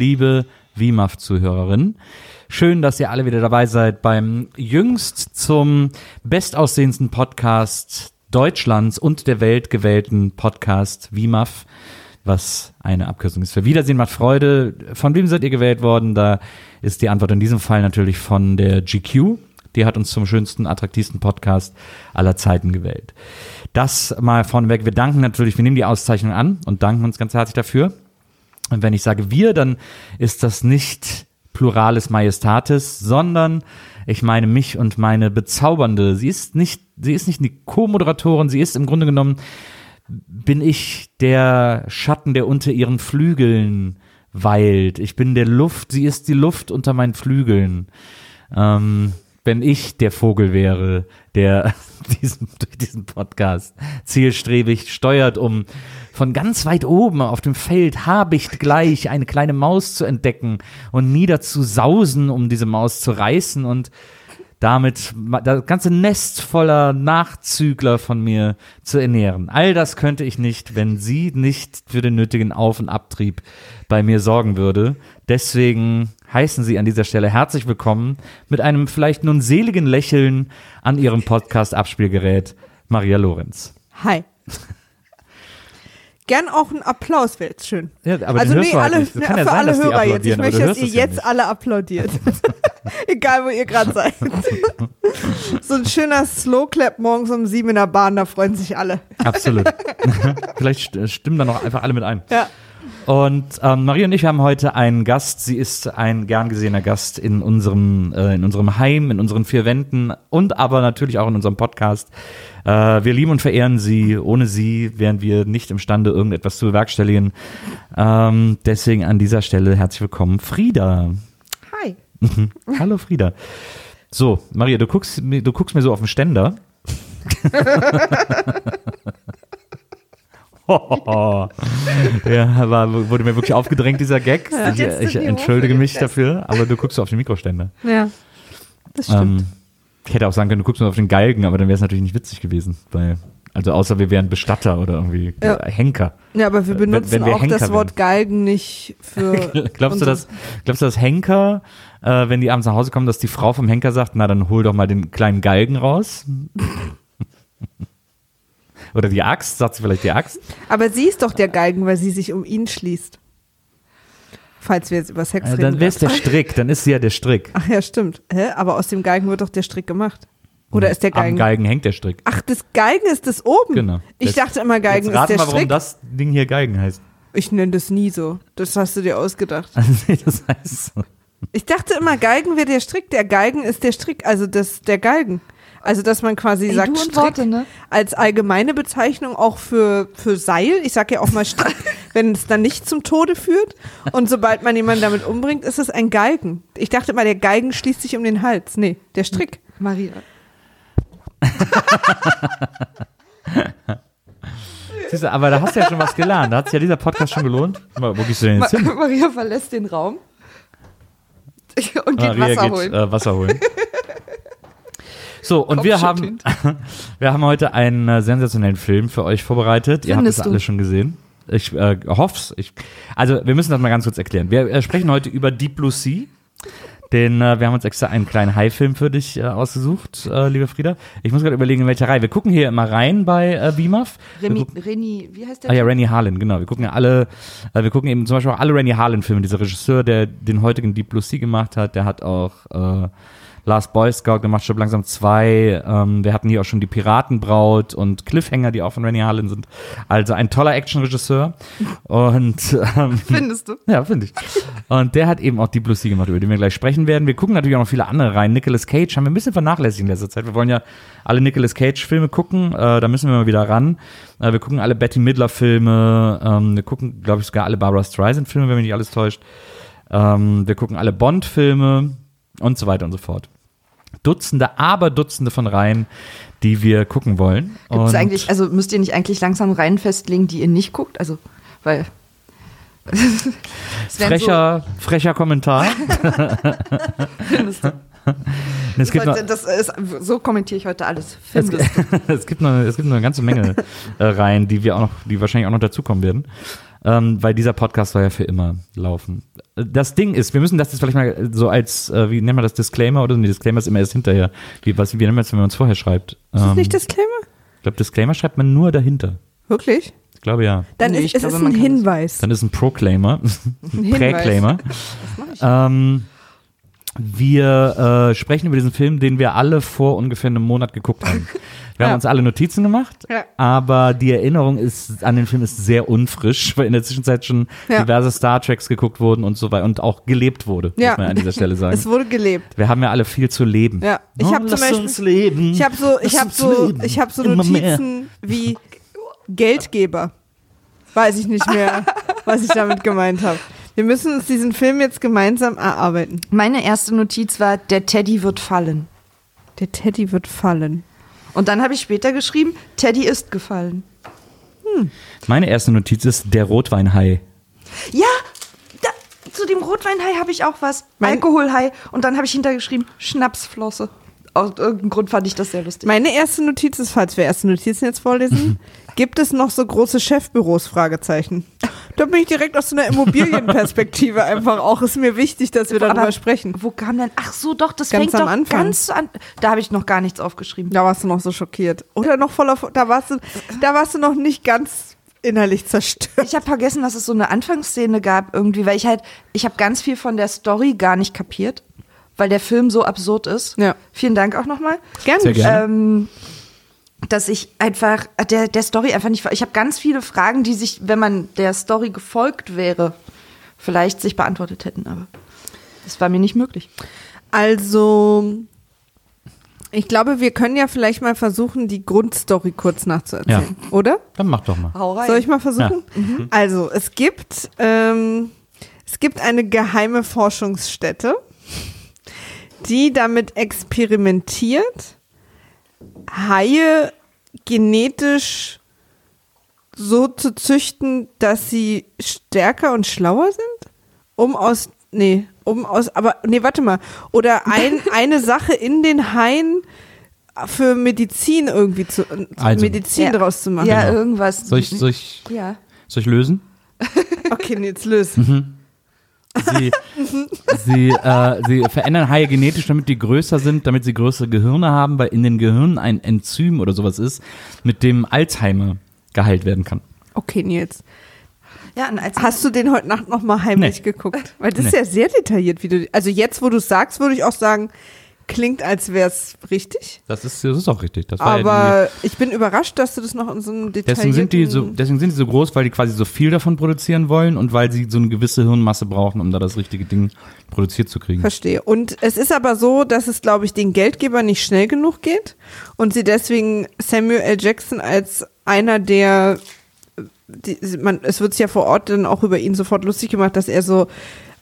liebe WIMAF-Zuhörerinnen. Schön, dass ihr alle wieder dabei seid beim jüngst zum bestaussehendsten Podcast Deutschlands und der Welt gewählten Podcast WIMAF, was eine Abkürzung ist für Wiedersehen macht Freude. Von wem seid ihr gewählt worden? Da ist die Antwort in diesem Fall natürlich von der GQ. Die hat uns zum schönsten, attraktivsten Podcast aller Zeiten gewählt. Das mal vorneweg. Wir danken natürlich, wir nehmen die Auszeichnung an und danken uns ganz herzlich dafür. Und wenn ich sage wir, dann ist das nicht Pluralis Majestatis, sondern ich meine mich und meine bezaubernde. Sie ist nicht, sie ist nicht eine Co-Moderatorin, sie ist im Grunde genommen, bin ich der Schatten, der unter ihren Flügeln weilt. Ich bin der Luft, sie ist die Luft unter meinen Flügeln. Ähm, wenn ich der Vogel wäre, der diesen, durch diesen Podcast zielstrebig steuert, um von ganz weit oben auf dem Feld habicht gleich eine kleine Maus zu entdecken und niederzusausen, um diese Maus zu reißen und damit das ganze Nest voller Nachzügler von mir zu ernähren. All das könnte ich nicht, wenn sie nicht für den nötigen Auf- und Abtrieb bei mir sorgen würde. Deswegen heißen Sie an dieser Stelle herzlich willkommen mit einem vielleicht nun seligen Lächeln an Ihrem Podcast-Abspielgerät, Maria Lorenz. Hi. Gern auch ein Applaus wäre jetzt schön. Ja, aber also nee, halt alle, ne, ja für sein, alle Hörer jetzt. Ich möchte, dass ihr ja jetzt nicht. alle applaudiert. Egal, wo ihr gerade seid. so ein schöner Slow-Clap morgens um sieben in der Bahn, da freuen sich alle. Absolut. Vielleicht st- stimmen da noch einfach alle mit ein. Ja. Und ähm, Maria und ich haben heute einen Gast. Sie ist ein gern gesehener Gast in unserem, äh, in unserem Heim, in unseren vier Wänden und aber natürlich auch in unserem Podcast. Äh, wir lieben und verehren sie. Ohne sie wären wir nicht imstande, irgendetwas zu bewerkstelligen. Ähm, deswegen an dieser Stelle herzlich willkommen, Frieda. Hi. Hallo Frieda. So, Maria, du guckst, mir- du guckst mir so auf den Ständer. Der war, wurde mir wirklich aufgedrängt, dieser Gag. ich Jetzt ich die entschuldige mich dafür, aber du guckst auf den Mikroständer. Ja, das stimmt. Ähm, ich hätte auch sagen können, du guckst nur auf den Galgen, aber dann wäre es natürlich nicht witzig gewesen. Weil, also außer wir wären Bestatter oder irgendwie Ja. Henker. ja, aber wir wenn- benutzen wenn wir auch Henker das Wort. Galgen nicht für. Glaubst du, dass, glaubst du, dass Henker, äh, wenn die abends nach Hause kommen, dass die Frau vom Henker sagt, na dann hol doch mal den kleinen Galgen raus? Oder die Axt, sagt sie vielleicht die Axt? Aber sie ist doch der Galgen, weil sie sich um ihn schließt. Falls wir jetzt über Sex Äh, reden. dann wäre es der. Strick, dann ist sie ja der Strick. Ach ja, stimmt. Hä? Aber aus dem Galgen wird doch der Strick gemacht. Oder ist der Am Galgen? Galgen hängt der Strick. Ach, das Galgen ist das oben. Genau. Ich Das- dachte immer, Jetzt ist der mal, warum Strick. das Ding hier Galgen heißt. Ich nenne das nie so. Das hast du dir ausgedacht. Nee, das heißt so. Ich dachte immer, Galgen wäre der Strick. Der Galgen ist der Strick, also das, der Galgen. Also, dass man quasi Ey, sagt, Strick Worte, ne? als allgemeine Bezeichnung auch für, für Seil. Ich sage ja auch mal Strick, wenn es dann nicht zum Tode führt. Und sobald man jemanden damit umbringt, ist es ein Galgen. Ich dachte immer, der Galgen schließt sich um den Hals. Nee, der Strick. Maria. Siehst du, aber da hast du ja schon was gelernt. Da hat sich ja dieser Podcast schon gelohnt. Mal, Wo gehst du denn Ma jetzt hin? Maria verlässt den Raum und geht Maria Wasser geht holen. Äh, Wasser holen. So, und wir haben, wir haben heute einen äh, sensationellen Film für euch vorbereitet. Ihr habt Findest es alle schon gesehen. Ich äh, hoff's. Ich, also, wir müssen das mal ganz kurz erklären. Wir äh, sprechen heute über Deep Blue Sea. Den, äh, wir haben uns extra einen kleinen Hai-Film für dich äh, ausgesucht, äh, liebe Frieda. Ich muss gerade überlegen, in welcher Reihe. Wir gucken hier immer rein bei äh, BIMAF. Gucken- Reni, wie heißt der? Ah ja, Rennie Harlan, genau. Wir gucken ja alle, äh, wir gucken eben zum Beispiel auch alle Rennie Harlan-Filme. Dieser Regisseur, der den heutigen Deep Blue Sea gemacht hat, der hat auch äh, Last Boy Scout gemacht, Stirb langsam zwei. Ähm, wir hatten hier auch schon die Piratenbraut und Cliffhanger, die auch von Rennie Harlan sind. Also ein toller Action-Regisseur. Und ähm, Findest du? ja, finde ich. Und der hat eben auch Deep Blue Sea gemacht, über den wir gleich sprechen werden. Wir gucken natürlich auch noch viele andere rein. Nicolas Cage haben wir ein bisschen vernachlässigt in letzter Zeit. Wir wollen ja alle Nicolas Cage-Filme gucken. Äh, da müssen wir mal wieder ran. Äh, wir gucken alle Betty Midler-Filme. Ähm, wir gucken, glaube ich, sogar alle Barbara Streisand-Filme, wenn mich nicht alles täuscht. Ähm, wir gucken alle Bond-Filme und so weiter und so fort. Dutzende, aber Dutzende von Reihen, die wir gucken wollen. Gibt es eigentlich, also müsst ihr nicht eigentlich langsam Reihen festlegen, die ihr nicht guckt? Also, weil Es wären Frecher, frecher Kommentar. es, gibt noch, So, das ist, so kommentiere ich heute alles. es, es, gibt noch, es gibt noch eine ganze Menge äh, Reihen, die wir auch noch, die wahrscheinlich auch noch dazukommen werden. Ähm, weil dieser Podcast soll ja für immer laufen. Das Ding ist, wir müssen das jetzt vielleicht mal so als, äh, wie nennen wir das, Disclaimer oder so? Nee, Disclaimer ist immer erst hinterher. Wie, was, wie nennen wir das, wenn man uns vorher schreibt? Ist das Ähm, nicht Disclaimer? ich glaube, Disclaimer schreibt man nur dahinter. Wirklich? Ich glaube ja. Dann Nee, ist ich es glaube, ist man ein Hinweis. Dann ist ein Proclaimer, ein Hinweis. Präclaimer. Ähm, wir äh, sprechen über diesen Film, den wir alle vor ungefähr einem Monat geguckt haben. Wir haben Ja. uns alle Notizen gemacht, Ja. aber die Erinnerung ist an den Film ist sehr unfrisch, weil in der Zwischenzeit schon Ja. diverse Star Treks geguckt wurden und so weiter und auch gelebt wurde, muss man an dieser Stelle sagen. Es wurde gelebt. wir haben ja alle viel zu leben. Ja. Ich Oh, hab zum Beispiel- uns leben. Ich habe so, ich habe so, ich habe so. Notizen wie Geldgeber. Weiß ich nicht mehr, was ich damit gemeint habe. Wir müssen uns diesen Film jetzt gemeinsam erarbeiten. Meine erste Notiz war, der Teddy wird fallen. Der Teddy wird fallen. Und dann habe ich später geschrieben, Teddy ist gefallen. Meine erste Notiz ist der Rotweinhai. Ja, da, zu dem Rotweinhai habe ich auch was. Mein- Alkoholhai. Und dann habe ich hintergeschrieben, Schnapsflosse. Aus irgendeinem Grund fand ich das sehr lustig. Meine erste Notiz ist, falls wir erste Notizen jetzt vorlesen, gibt es noch so große Chefbüros? Fragezeichen. Da bin ich direkt aus so einer Immobilienperspektive einfach auch. Ist mir wichtig, dass wir darüber Aber sprechen. Wo kam denn? Ach so, doch, das Ganz fängt am doch Anfang. ganz an. Da habe ich noch gar nichts aufgeschrieben. Da warst du noch so schockiert. Oder noch voller, da warst du, da warst du noch nicht ganz innerlich zerstört. Ich habe vergessen, dass es so eine Anfangsszene gab irgendwie, weil ich halt, ich habe ganz viel von der Story gar nicht kapiert, weil der Film so absurd ist. Ja. Vielen Dank auch nochmal. Gerne. Sehr gerne. Ähm, dass ich einfach der, der Story einfach nicht. Ich habe ganz viele Fragen, die sich, wenn man der Story gefolgt wäre, vielleicht sich beantwortet hätten, aber das war mir nicht möglich. Also, ich glaube, wir können ja vielleicht mal versuchen, die Grundstory kurz nachzuerzählen, oder? Dann mach doch mal. Hau rein. Soll ich mal versuchen? Also, es gibt, ähm, es gibt eine geheime Forschungsstätte, die damit experimentiert, Haie genetisch so zu züchten, dass sie stärker und schlauer sind, um aus, nee, um aus, aber, nee, warte mal, oder ein, eine Sache in den Haien für Medizin irgendwie zu, Also. Medizin Ja. draus zu machen. Ja, Genau. irgendwas. Soll ich, soll ich, ja. soll ich lösen? Okay, nee, jetzt löst. Sie, sie, äh, sie verändern Haie genetisch, damit die größer sind, damit sie größere Gehirne haben, weil in den Gehirnen ein Enzym oder sowas ist, mit dem Alzheimer geheilt werden kann. Okay, Nils. Ja, und als Hast du den heute Nacht noch mal heimlich Nee. geguckt? Weil das ist Nee. ja sehr detailliert, wie du. Also jetzt, wo du es sagst, würde ich auch sagen, klingt, als wäre es richtig. Das ist, das ist auch richtig. Das war ja Aber ich bin überrascht, dass du das noch in so einem detaillierten... deswegen, sind die so, deswegen sind die so groß, weil die quasi so viel davon produzieren wollen und weil sie so eine gewisse Hirnmasse brauchen, um da das richtige Ding produziert zu kriegen. Verstehe. Und es ist aber so, dass es, glaube ich, den Geldgeber nicht schnell genug geht und sie deswegen Samuel L. Jackson als einer der, die, man, es wird sich ja vor Ort dann auch über ihn sofort lustig gemacht, dass er so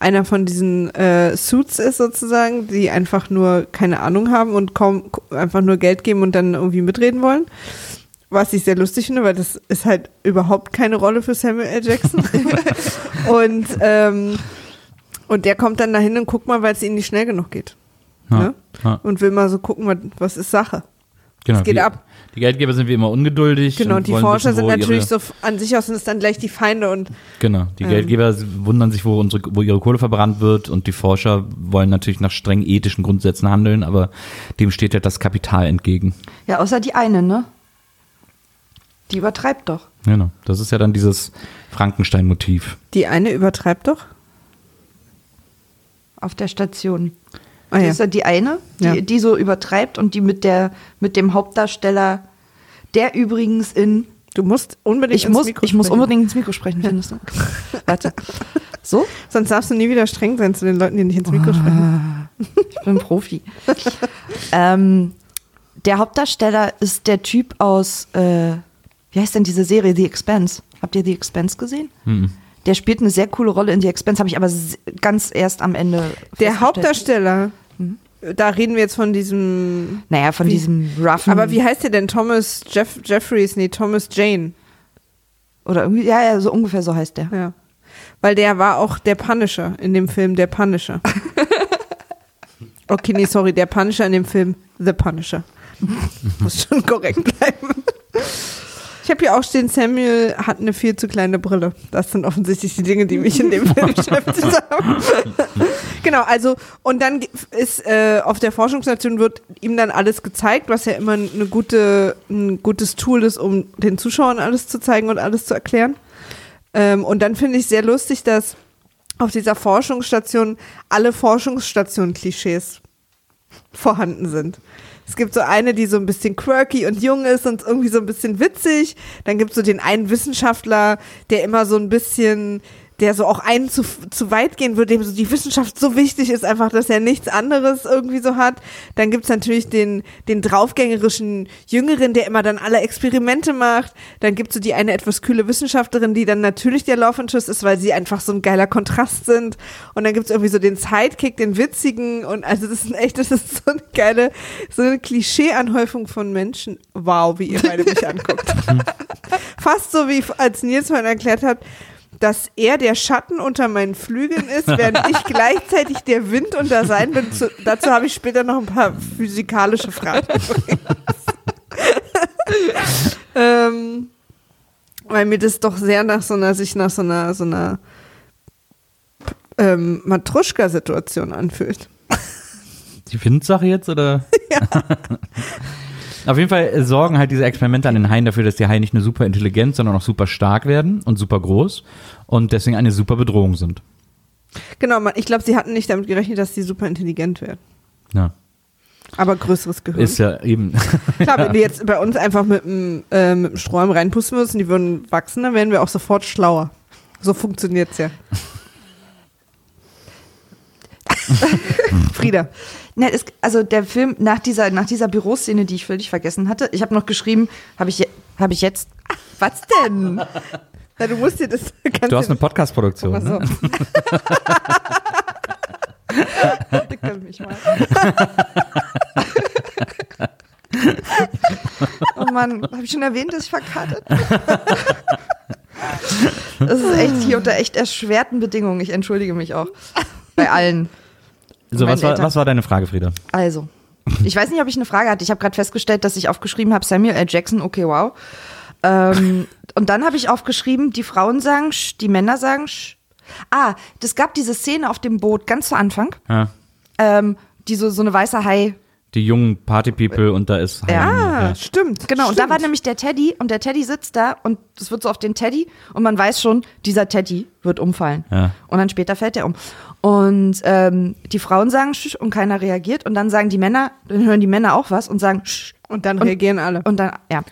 einer von diesen äh, Suits ist sozusagen, die einfach nur keine Ahnung haben und kaum einfach nur Geld geben und dann irgendwie mitreden wollen. Was ich sehr lustig finde, weil das ist halt überhaupt keine Rolle für Samuel L. Jackson. und, ähm, und der kommt dann dahin und guckt mal, weil es ihnen nicht schnell genug geht. Ja, ne? ja, Und will mal so gucken, was, ist Sache. genau. es geht die, ab. Die Geldgeber sind wie immer ungeduldig. Genau, und und die wollen Forscher wissen, sind natürlich ihre, so an sich aus sind es dann gleich die Feinde und Genau, die Ähm. Geldgeber wundern sich, wo, unsere, wo ihre Kohle verbrannt wird und die Forscher wollen natürlich nach streng ethischen Grundsätzen handeln, aber dem steht ja das Kapital entgegen. Ja, außer die eine, ne? Die übertreibt doch. Genau, das ist ja dann dieses Frankenstein-Motiv. die eine übertreibt doch. Auf der Station. Ah, Das ja. ist ja die eine, die, Ja. die so übertreibt und die mit der mit dem Hauptdarsteller, der übrigens in Du musst unbedingt ich ins muss Mikro ich muss sprechen. unbedingt ins Mikro sprechen, findest du? Warte. So? Sonst darfst du nie wieder streng sein zu den Leuten, die nicht ins Mikro sprechen. Ich bin Profi. ähm, der Hauptdarsteller ist der Typ aus, äh, wie heißt denn diese Serie, The Expanse? Habt ihr The Expanse gesehen? Mhm. Der spielt eine sehr coole Rolle in The Expanse, habe ich aber ganz erst am Ende. Der. Hauptdarsteller, Mhm. da reden wir jetzt von diesem. Naja, von Wie- diesem roughen. Aber wie heißt der denn? Thomas Jeff, Jeffries? Nee, Thomas Jane. Oder irgendwie, ja, ja, so ungefähr so heißt der. Ja. weil der war auch der Punisher in dem Film Der Punisher. Okay, nee, sorry, der Punisher in dem Film The Punisher. Muss schon korrekt bleiben. Ich habe hier auch stehen, Samuel hat eine viel zu kleine Brille. Das sind offensichtlich die Dinge, die mich in dem Film beschäftigt haben. genau, also, und dann ist äh, auf der Forschungsstation wird ihm dann alles gezeigt, was ja immer eine gute, ein gutes Tool ist, um den Zuschauern alles zu zeigen und alles zu erklären. Ähm, und dann finde ich sehr lustig, dass auf dieser Forschungsstation alle Forschungsstationen-Klischees vorhanden sind. Es gibt so eine, die so ein bisschen quirky und jung ist und irgendwie so ein bisschen witzig. Dann gibt es so den einen Wissenschaftler, der immer so ein bisschen der so auch einen zu, zu weit gehen würde, dem so die Wissenschaft so wichtig ist, einfach, dass er nichts anderes irgendwie so hat. Dann gibt's natürlich den, den draufgängerischen Jüngeren, der immer dann alle Experimente macht. Dann gibt's so die eine etwas kühle Wissenschaftlerin, die dann natürlich der Love Interest ist, weil sie einfach so ein geiler Kontrast sind. Und dann gibt's irgendwie so den Sidekick, den witzigen. Und also das ist echt, das ist so eine geile, so eine Klischeeanhäufung von Menschen. Wow, wie ihr beide mich anguckt. Fast so wie als Nils vorhin erklärt hat, dass er der Schatten unter meinen Flügeln ist, während ich gleichzeitig der Wind unter sein bin. Zu, dazu habe ich später noch ein paar physikalische Fragen. ähm, weil mir das doch sehr nach so einer, sich nach so einer, so einer ähm, Matruschka-Situation anfühlt. Die Windsache jetzt, oder? Ja. Auf jeden Fall sorgen halt diese Experimente an den Haien dafür, dass die Haie nicht nur super intelligent, sondern auch super stark werden und super groß und deswegen eine super Bedrohung sind. Genau, ich glaube, sie hatten nicht damit gerechnet, dass sie super intelligent werden. Ja. Aber größeres Gehirn. Ist ja eben. Klar, wenn die jetzt bei uns einfach mit dem, äh, mit dem Sträum reinpusten müssen, die würden wachsen, dann wären wir auch sofort schlauer. So funktioniert's ja. Frieda. Ne, es, also der Film nach dieser, nach dieser Büroszene, die ich völlig vergessen hatte, ich habe noch geschrieben, habe ich, hab ich jetzt. Was denn? Na, du musst dir das. Du hast eine Podcast-Produktion. Oh, ne? mich mal. oh Mann, habe ich schon erwähnt, dass ich verkartet Das ist echt hier unter echt erschwerten Bedingungen. Ich entschuldige mich auch. Bei allen. So, was war, was war deine Frage, Frieda? Also, ich weiß nicht, ob ich eine Frage hatte. Ich habe gerade festgestellt, dass ich aufgeschrieben habe, Samuel L. Jackson, okay, wow. Ähm, und dann habe ich aufgeschrieben, die Frauen sagen sch, die Männer sagen sch. Ah, das gab diese Szene auf dem Boot ganz zu Anfang, Ja. ähm, die so, so eine weiße Hai. Die jungen Party-People und da ist Ja. Ja. stimmt. Genau, und stimmt. da war nämlich der Teddy und der Teddy sitzt da und es wird so auf den Teddy und man weiß schon, dieser Teddy wird umfallen. Ja. Und dann später fällt er um. Und ähm, die Frauen sagen sch und keiner reagiert und dann sagen die Männer, dann hören die Männer auch was und sagen sch Und dann reagieren alle. und dann, ja,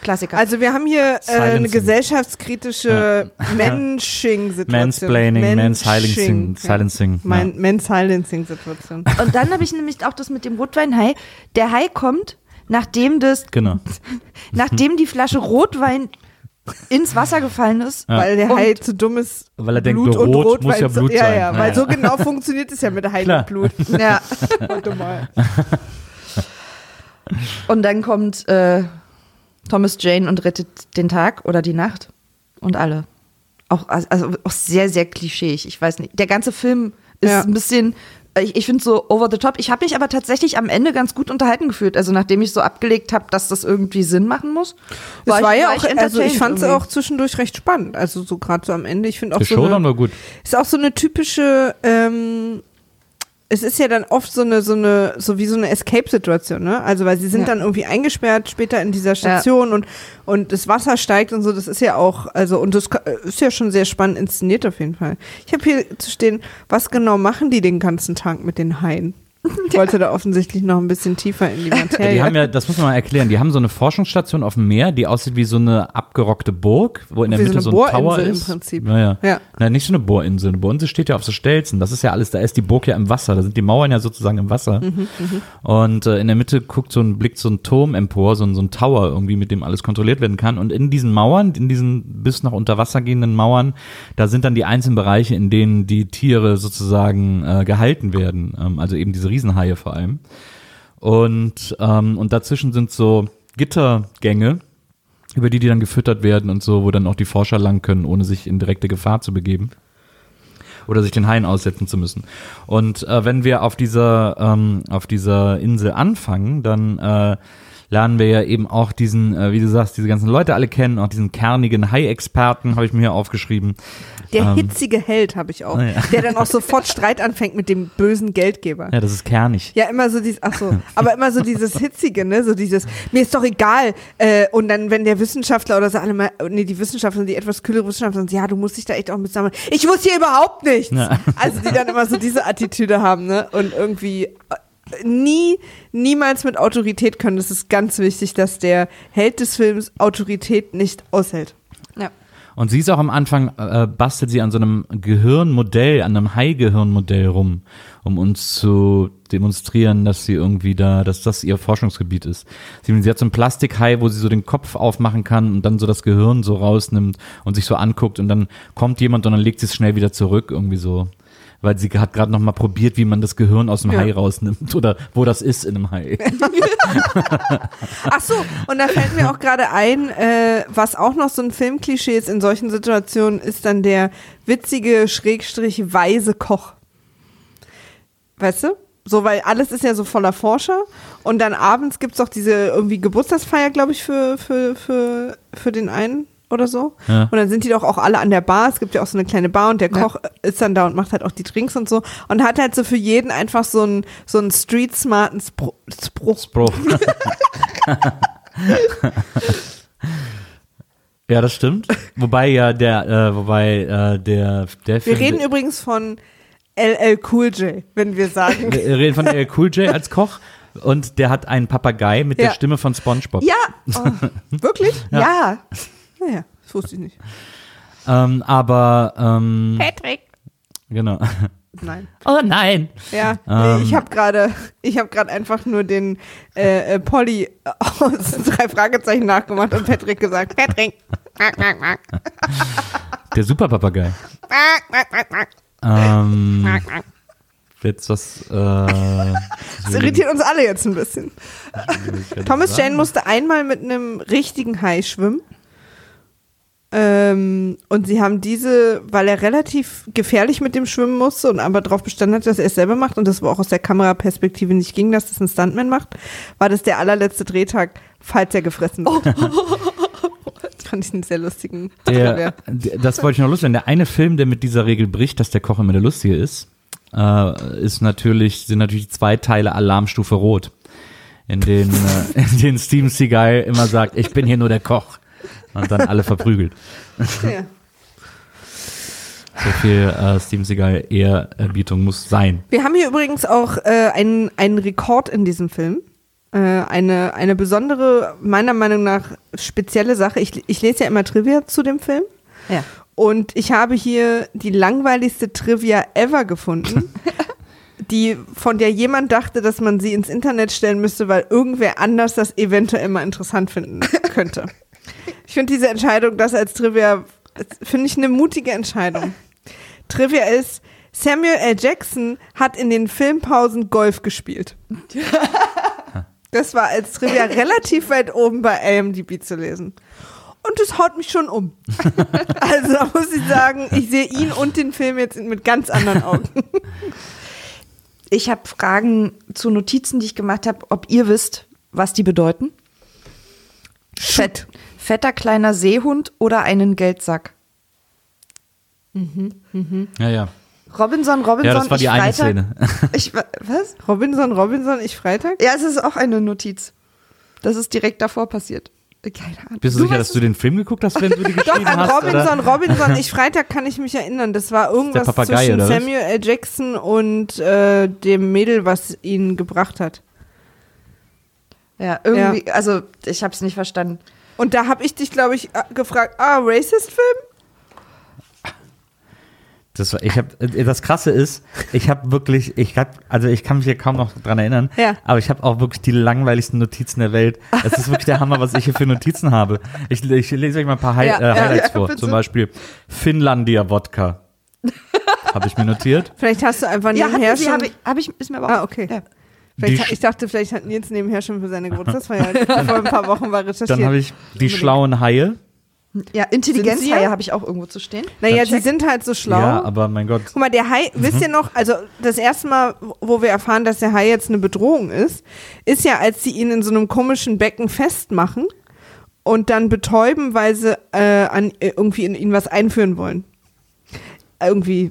Klassiker. Also wir haben hier äh, eine gesellschaftskritische Mensching-Situation. Mansplaining, Mansilencing, Silencing. Ja. Man-Silencing-Situation. Und dann habe ich nämlich auch das mit dem Rotweinhai. Der Hai kommt, nachdem das, Genau. nachdem die Flasche Rotwein ins Wasser gefallen ist. Weil der Und- Hai zu dumm ist. Weil er denkt, Blut und Rot Rotwein muss ja zu- Blut ja, sein. Ja, Ja, weil ja. so genau funktioniert es ja mit Hai Klar. und Blut. Ja. Warte mal. Und dann kommt äh, Thomas Jane und rettet den Tag oder die Nacht. Und alle. Auch, also auch sehr, sehr klischeeig. Ich weiß nicht. Der ganze Film ist Ja. ein bisschen, ich, ich finde so over the top. Ich habe mich aber tatsächlich am Ende ganz gut unterhalten gefühlt. Also nachdem ich so abgelegt habe, dass das irgendwie Sinn machen muss. Es war, ich, ja ich auch, also ich fand es auch zwischendurch recht spannend. Also so gerade so am Ende. Ich finde auch Der so Showdown eine, war gut. ist auch so eine typische, ähm, es ist ja dann oft so eine, so eine, so wie so eine Escape-Situation, ne? Also weil sie sind Ja. dann irgendwie eingesperrt später in dieser Station und, und das Wasser steigt und so, das ist ja auch, also und das ist ja schon sehr spannend inszeniert auf jeden Fall. Ich habe hier zu stehen, was genau machen die den ganzen Tag mit den Haien? Ich wollte da offensichtlich noch ein bisschen tiefer in die Materie. Die haben ja, das muss man mal erklären, die haben so eine Forschungsstation auf dem Meer, die aussieht wie so eine abgerockte Burg, wo in der Wie so Mitte eine so ein Tower Bohrinsel im ist. Prinzip. Naja. Ja. Na, nicht so eine Bohrinsel. Eine Bohrinsel steht ja auf so Stelzen. Das ist ja alles, da ist die Burg ja im Wasser. Da sind die Mauern ja sozusagen im Wasser. Mhm, Und äh, in der Mitte guckt so ein, blickt so ein Turm empor, so ein, so ein Tower irgendwie, mit dem alles kontrolliert werden kann. Und in diesen Mauern, in diesen bis nach unter Wasser gehenden Mauern, da sind dann die einzelnen Bereiche, in denen die Tiere sozusagen äh, gehalten werden. Ähm, also eben diese Riesenhaie vor allem. Und, ähm, und dazwischen sind so Gittergänge, über die die dann gefüttert werden und so, wo dann auch die Forscher lang können, ohne sich in direkte Gefahr zu begeben. oder sich den Haien aussetzen zu müssen. Und äh, wenn wir auf dieser, ähm, auf dieser Insel anfangen, dann äh, lernen wir ja eben auch diesen, äh, wie du sagst, diese ganzen Leute alle kennen, auch diesen kernigen Hai-Experten, habe ich mir hier aufgeschrieben. Der Ähm. hitzige Held habe ich auch, Ah, ja. der dann auch sofort Streit anfängt mit dem bösen Geldgeber. Ja, das ist kernig. Ja, immer so dieses, ach so, aber immer so dieses Hitzige, ne, so dieses, mir ist doch egal. Äh, und dann, wenn der Wissenschaftler oder so alle mal, nee, die Wissenschaftler, die etwas kühlere Wissenschaftler sagen, ja, du musst dich da echt auch mit sammeln. Ich muss hier überhaupt nichts. Ja. Also die dann immer so diese Attitüde haben, ne, und irgendwie nie, niemals mit Autorität können. Das ist ganz wichtig, dass der Held des Films Autorität nicht aushält. Ja. Und sie ist auch am Anfang, äh, bastelt sie an so einem Gehirnmodell, an einem Hai-Gehirnmodell rum, um uns zu demonstrieren, dass sie irgendwie da, dass das ihr Forschungsgebiet ist. Sie, sie hat so ein Plastikhai, wo sie so den Kopf aufmachen kann und dann so das Gehirn so rausnimmt und sich so anguckt und dann kommt jemand und dann legt sie es schnell wieder zurück, irgendwie so. Weil sie hat gerade noch mal probiert, wie man das Gehirn aus dem Ja. Hai rausnimmt oder wo das ist in einem Hai. Ach so, und da fällt mir auch gerade ein, äh, was auch noch so ein Filmklischee ist in solchen Situationen, ist dann der witzige, schrägstrich weise Koch. Weißt du? So, weil alles ist ja so voller Forscher und dann abends gibt's auch diese irgendwie Geburtstagsfeier, glaube ich, für, für, für, für den einen oder so. Ja. Und dann sind die doch auch alle an der Bar. Es gibt ja auch so eine kleine Bar und der Ja. Koch ist dann da und macht halt auch die Drinks und so. Und hat halt so für jeden einfach so einen, so einen street-smarten Spruch. Spruch. Bro. ja, das stimmt. Wobei ja der, äh, wobei äh, der, der Wir reden übrigens von LL Cool J, wenn wir sagen. Wir reden von LL Cool J als Koch und der hat einen Papagei mit der Ja. Stimme von SpongeBob. Ja, Wirklich? ja. Naja, das wusste ich nicht. Ähm, aber ähm, Patrick. genau. Nein. Oh nein. Ja, Ähm. nee, ich habe gerade, ich habe gerade einfach nur den äh, äh, Polly aus drei Fragezeichen nachgemacht und Patrick gesagt, Patrick. Der Superpapagei. Ähm, jetzt was. Äh, Das irritiert uns alle jetzt ein bisschen. Thomas Jane musste einmal mit einem richtigen Hai schwimmen. Ähm, und sie haben diese, weil er relativ gefährlich mit dem Schwimmen musste und aber darauf bestanden hat, dass er es selber macht und das aber auch aus der Kameraperspektive nicht ging, dass das ein Stuntman macht, war das der allerletzte Drehtag, falls er gefressen wird. Fand ich einen sehr lustigen der, das wollte ich noch loswerden. Der eine Film, der mit dieser Regel bricht, dass der Koch immer der Lustige ist, äh, ist natürlich, sind natürlich zwei Teile Alarmstufe Rot. In denen, äh, in denen Steven Seagal immer sagt, ich bin hier nur der Koch. Und dann alle verprügelt. Ja. So viel äh, Steven Seagal Ehrerbietung muss sein. Wir haben hier übrigens auch äh, einen, einen Rekord in diesem Film. Äh, eine, eine besondere, meiner Meinung nach spezielle Sache. Ich, ich lese ja immer Trivia zu dem Film. Ja. Und ich habe hier die langweiligste Trivia ever gefunden, die, von der jemand dachte, dass man sie ins Internet stellen müsste, weil irgendwer anders das eventuell mal interessant finden könnte. Ich finde diese Entscheidung, das als Trivia, finde ich eine mutige Entscheidung. Trivia ist, Samuel L. Jackson hat in den Filmpausen Golf gespielt. Das war als Trivia relativ weit oben bei IMDb zu lesen. Und das haut mich schon um. Also da muss ich sagen, ich sehe ihn und den Film jetzt mit ganz anderen Augen. Ich habe Fragen zu Notizen, die ich gemacht habe, ob ihr wisst, was die bedeuten. Fett, fetter kleiner Seehund oder einen Geldsack. Ja, ja. Robinson, Robinson, Ja, das war ich die eine Freitag. Szene. Ich, wa- was? Robinson, Robinson, ich Freitag? Ja, es ist auch eine Notiz. Das ist direkt davor passiert. Keine Ahnung. Bist du, sicher, weißt dass du den Film geguckt hast, wenn du die Doch, geschrieben an hast? Robinson, oder? Robinson, ich Freitag kann ich mich erinnern. Das war irgendwas Papagei, zwischen? Samuel L. Jackson und äh, dem Mädel, was ihn gebracht hat. Ja, irgendwie, also ich habe es nicht verstanden. Und da habe ich dich, glaube ich, äh, gefragt, ah, Racist-Film? Das, war- ich hab, äh, das Krasse ist, ich habe wirklich, ich hab, also ich kann mich hier kaum noch dran erinnern, Ja. aber ich habe auch wirklich die langweiligsten Notizen der Welt. Es ist wirklich der Hammer, was ich hier für Notizen habe. Ich, ich lese euch mal ein paar Hi Ja, äh, ja, Highlights ja, vor. Zum Beispiel Finlandia Wodka. habe ich mir notiert. Vielleicht hast du einfach Ja, nebenher sie, schon... habe ich, hab ich, ist mir aber Ah, auch. okay. Vielleicht, ich dachte, vielleicht hat Nils nebenher schon für seine Geburtstagsfeier vor ein paar Wochen war recherchiert. Dann habe ich die schlauen Haie. Ja, sie Intelligenzhaie habe ich auch irgendwo zu stehen. Naja, die sind halt so schlau. Ja, aber mein Gott. Guck mal, der Hai, wisst ihr noch, also das erste Mal, wo wir erfahren, dass der Hai jetzt eine Bedrohung ist, ist ja, als sie ihn in so einem komischen Becken festmachen und dann betäuben, weil sie äh, an, äh, irgendwie in ihn was einführen wollen. Irgendwie.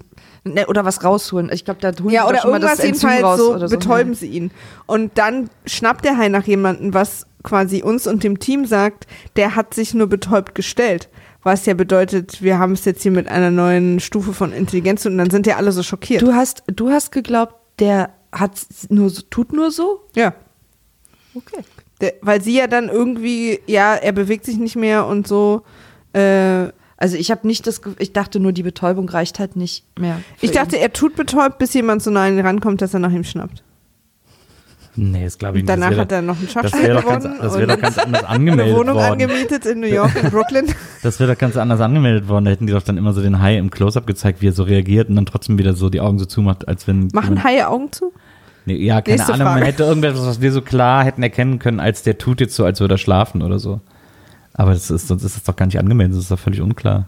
Ne, oder was rausholen. Ich glaube, da holen Ja, oder schon mal das irgendwas Enzym jedenfalls so oder so. betäuben sie ihn. Und dann schnappt der Hai nach jemanden, was quasi uns und dem Team sagt, der hat sich nur betäubt gestellt. Was ja bedeutet, wir haben es jetzt hier mit einer neuen Stufe von Intelligenz und dann sind ja alle so schockiert. Du hast, du hast geglaubt, der hat nur so, tut nur so? ja. Okay. Der, weil sie ja dann irgendwie, ja, er bewegt sich nicht mehr und so. Äh, Also ich habe nicht das, ich dachte nur, die Betäubung reicht halt nicht mehr. ich dachte, ihn. er tut betäubt, bis jemand so nah an ihn rankommt, dass er nach ihm schnappt. Nee, das glaube ich nicht. Danach hat er noch ein das Schachspiel wäre doch, ganz, gewonnen das wär und doch ganz anders eine angemeldet Wohnung worden. angemietet in New York, in Brooklyn. Das wäre doch ganz anders angemeldet worden. Da hätten die doch dann immer so den Hai im Close-Up gezeigt, wie er so reagiert und dann trotzdem wieder so die Augen so zumacht, als wenn. Machen Haie Augen zu? Nee, ja, keine Nächste Ahnung. Man Frage. hätte irgendwas, was wir so klar hätten erkennen können, als der tut jetzt so, als würde er schlafen oder so. Aber das ist, sonst ist das doch gar nicht angemeldet. Das ist doch völlig unklar.